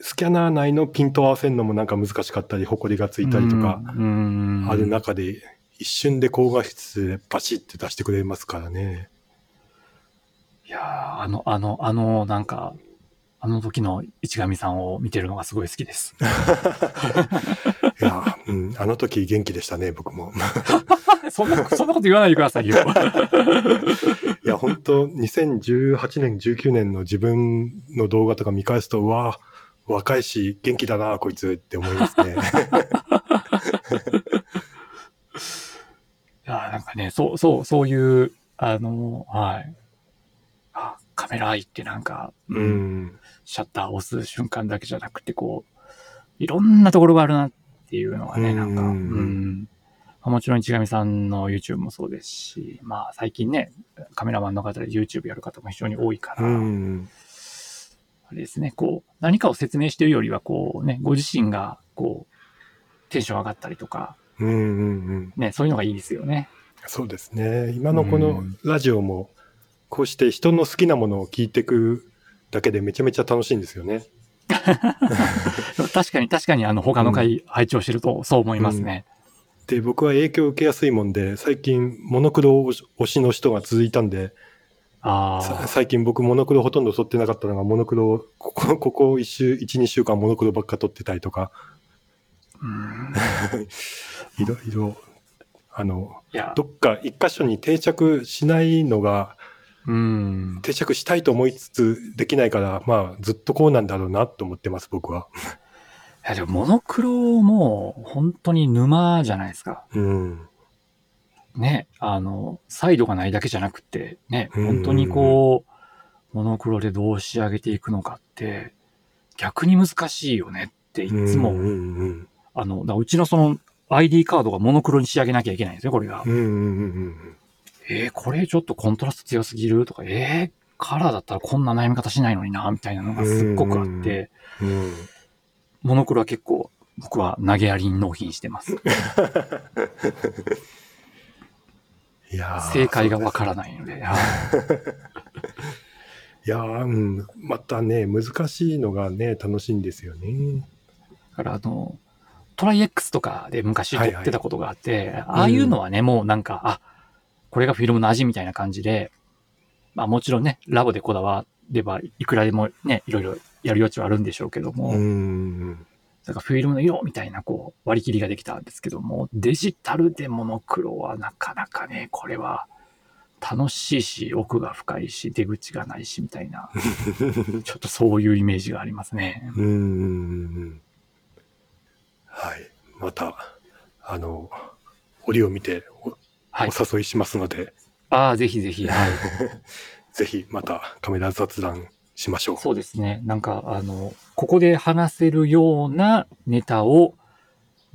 S1: スキャナー内のピント合わせるのもなんか難しかったり、ホコリがついたりとかある中で、一瞬で高画質でバシッて出してくれますからね。
S2: いやーあの、あの、あの、なんか、あの時の市上さんを見てるのがすごい好きです。
S1: いや、うん、あの時元気でしたね、僕も。
S2: そんな、そんなこと言わないでくださいよ。
S1: いや、本当2018年、19年の自分の動画とか見返すと、うわ若いし、元気だな、こいつって思いますね。
S2: いやーなんかね、そう、そう、そういう、あの、はい。あ、カメラ愛ってなんか、
S1: う
S2: うん
S1: ん。
S2: シャッターを押す瞬間だけじゃなくて、こう、いろんなところがあるなっていうのがね、なんか、
S1: う
S2: うんん。まあもちろん市上さんの YouTube もそうですし、まあ最近ね、カメラマンの方で YouTube やる方も非常に多いから、
S1: うん。
S2: あれですね、こう、何かを説明してるよりは、こうね、ご自身が、こう、テンション上がったりとか、
S1: うんうんうん。
S2: ね、そういうのがいいですよね。
S1: そうですね。今のこの
S2: うん
S1: ラジオも、こうして人の好きなものを聞いていくだけでめちゃめちゃ楽しいんですよね。
S2: 確かに確かに、あの、他の回拝聴してると、そう思いますね。
S1: で、僕は影響を受けやすいもんで、最近モノクロ推しの人が続いたんで、さ
S2: あ
S1: 最近僕モノクロほとんど撮ってなかったのが、モノクロ、ここ、ここ1週、1、2週間モノクロばっか撮ってたりとか、
S2: あ、うん。
S1: いろいろ、あの、
S2: いや、
S1: どっか一箇所に定着しないのが、
S2: うん。
S1: 定着したいと思いつつできないから、まあずっとこうなんだろうなと思ってます、僕は。
S2: いや、でも、モノクロも、本当に沼じゃないですか。
S1: うん。
S2: ね、あの、サイドがないだけじゃなくて、ね、
S1: うん
S2: 本当にこう、モノクロでどう仕上げていくのかって、逆に難しいよねっていつも、
S1: う。
S2: あの、うちのその ID カードがモノクロに仕上げなきゃいけないんですよ、これが。
S1: うんうんうんうん。
S2: えー、これちょっとコントラスト強すぎる？とか、えー、カラーだったらこんな悩み方しないのにな、みたいなのがすっごくあって、
S1: うん。
S2: モノクロは結構僕は投げやりに納品してます。
S1: いやー
S2: 正解がわからないので。はい
S1: いやーうん。またね、難しいのがね、楽しいんですよね。
S2: だからあの、トライ X とかで昔撮ってたことがあって、
S1: い
S2: ああいうのはね、もうなんか、あ、これがフィルムの味みたいな感じで、まあもちろんね、ラボでこだわればいくらでもね、いろいろやる余地はあるんでしょうけども、
S1: うん。
S2: だからフィルムの色みたいなこう割り切りができたんですけども、デジタルでモノクロはなかなかね、これは楽しいし、奥が深いし、出口がないしみたいな、ちょっとそういうイメージがありますね。
S1: うん。はい。また、あの、折を見てお
S2: はい。
S1: お誘いしますので、
S2: ああ、ぜひぜひ。はい。
S1: ぜひまたカメラ雑談しましょう。
S2: そうですね。なんか、あの、ここで話せるようなネタを、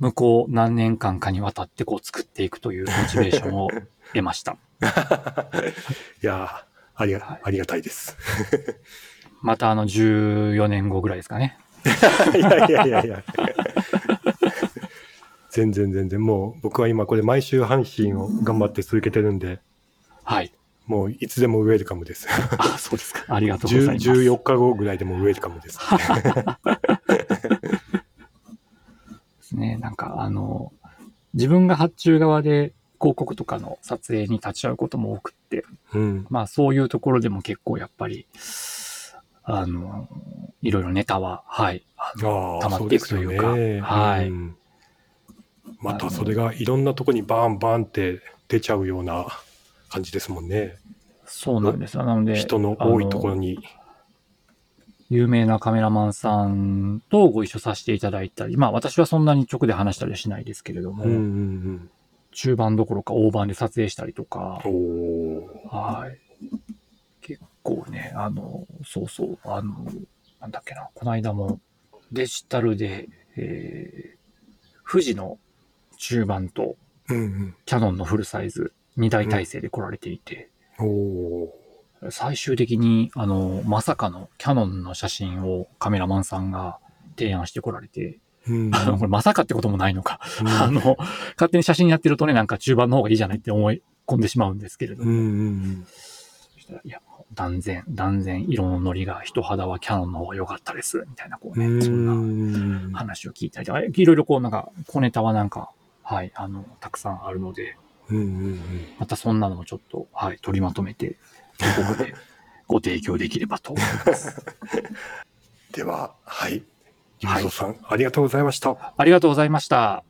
S2: 向こう何年間かにわたってこう作っていくというモチベーションを得ました。
S1: いやーありが、
S2: はい
S1: ありがたいです。
S2: またあの14年後ぐらいですかね。
S1: いやいやいやいや。全然全然。もう僕は今これ毎週配信を頑張って続けてるんで、
S2: はい。
S1: もういつでもウェルカムです。
S2: あ、そうですか。ありがとうございます。
S1: 10 14日後ぐらいでもウェルカムです。
S2: ですね。なんかあの、自分が発注側で広告とかの撮影に立ち会うことも多くって、
S1: うん。
S2: まあそういうところでも結構やっぱり、あの、いろいろネタは、はい。あの溜まっていくというか
S1: ね。
S2: はい
S1: うんまたそれがいろんなとこにバーンバーンって出ちゃうような感じですもんね。
S2: そうなんですよ。なので、
S1: 人の多いところに。
S2: 有名なカメラマンさんとご一緒させていただいたり、まあ私はそんなに直で話したりはしないですけれども、
S1: うんうん
S2: 中盤どころか大盤で撮影したりとかはい。結構ね、あの、そうそう、あの、なんだっけな、この間もデジタルで、えー、富士の中盤と
S1: うんうん。
S2: キャノンのフルサイズ2台体制で来られていて、
S1: おー
S2: 最終的に、あの、まさかのキャノンの写真をカメラマンさんが提案してこられて、
S1: うん
S2: あの、これまさかってこともないのか。
S1: うん
S2: あの、勝手に写真やってるとね、なんか中盤の方がいいじゃないって思い込んでしまうんですけれども、
S1: うんうん
S2: そしたらいや、断然、断然色のノリが人肌はキャノンの方が良かったです、みたいな、こう
S1: うん。
S2: ね、そんな
S1: うん
S2: 話を聞いたりとか、いろいろこうなんか、小ネタはなんか、はい、あの、たくさんあるので、
S1: うんうん
S2: またそんなのもちょっと、はい、取りまとめて、ここで ご提供できればと思います。
S1: では、はい。ゆうさん、ありがとうございました。
S2: ありがとうございました。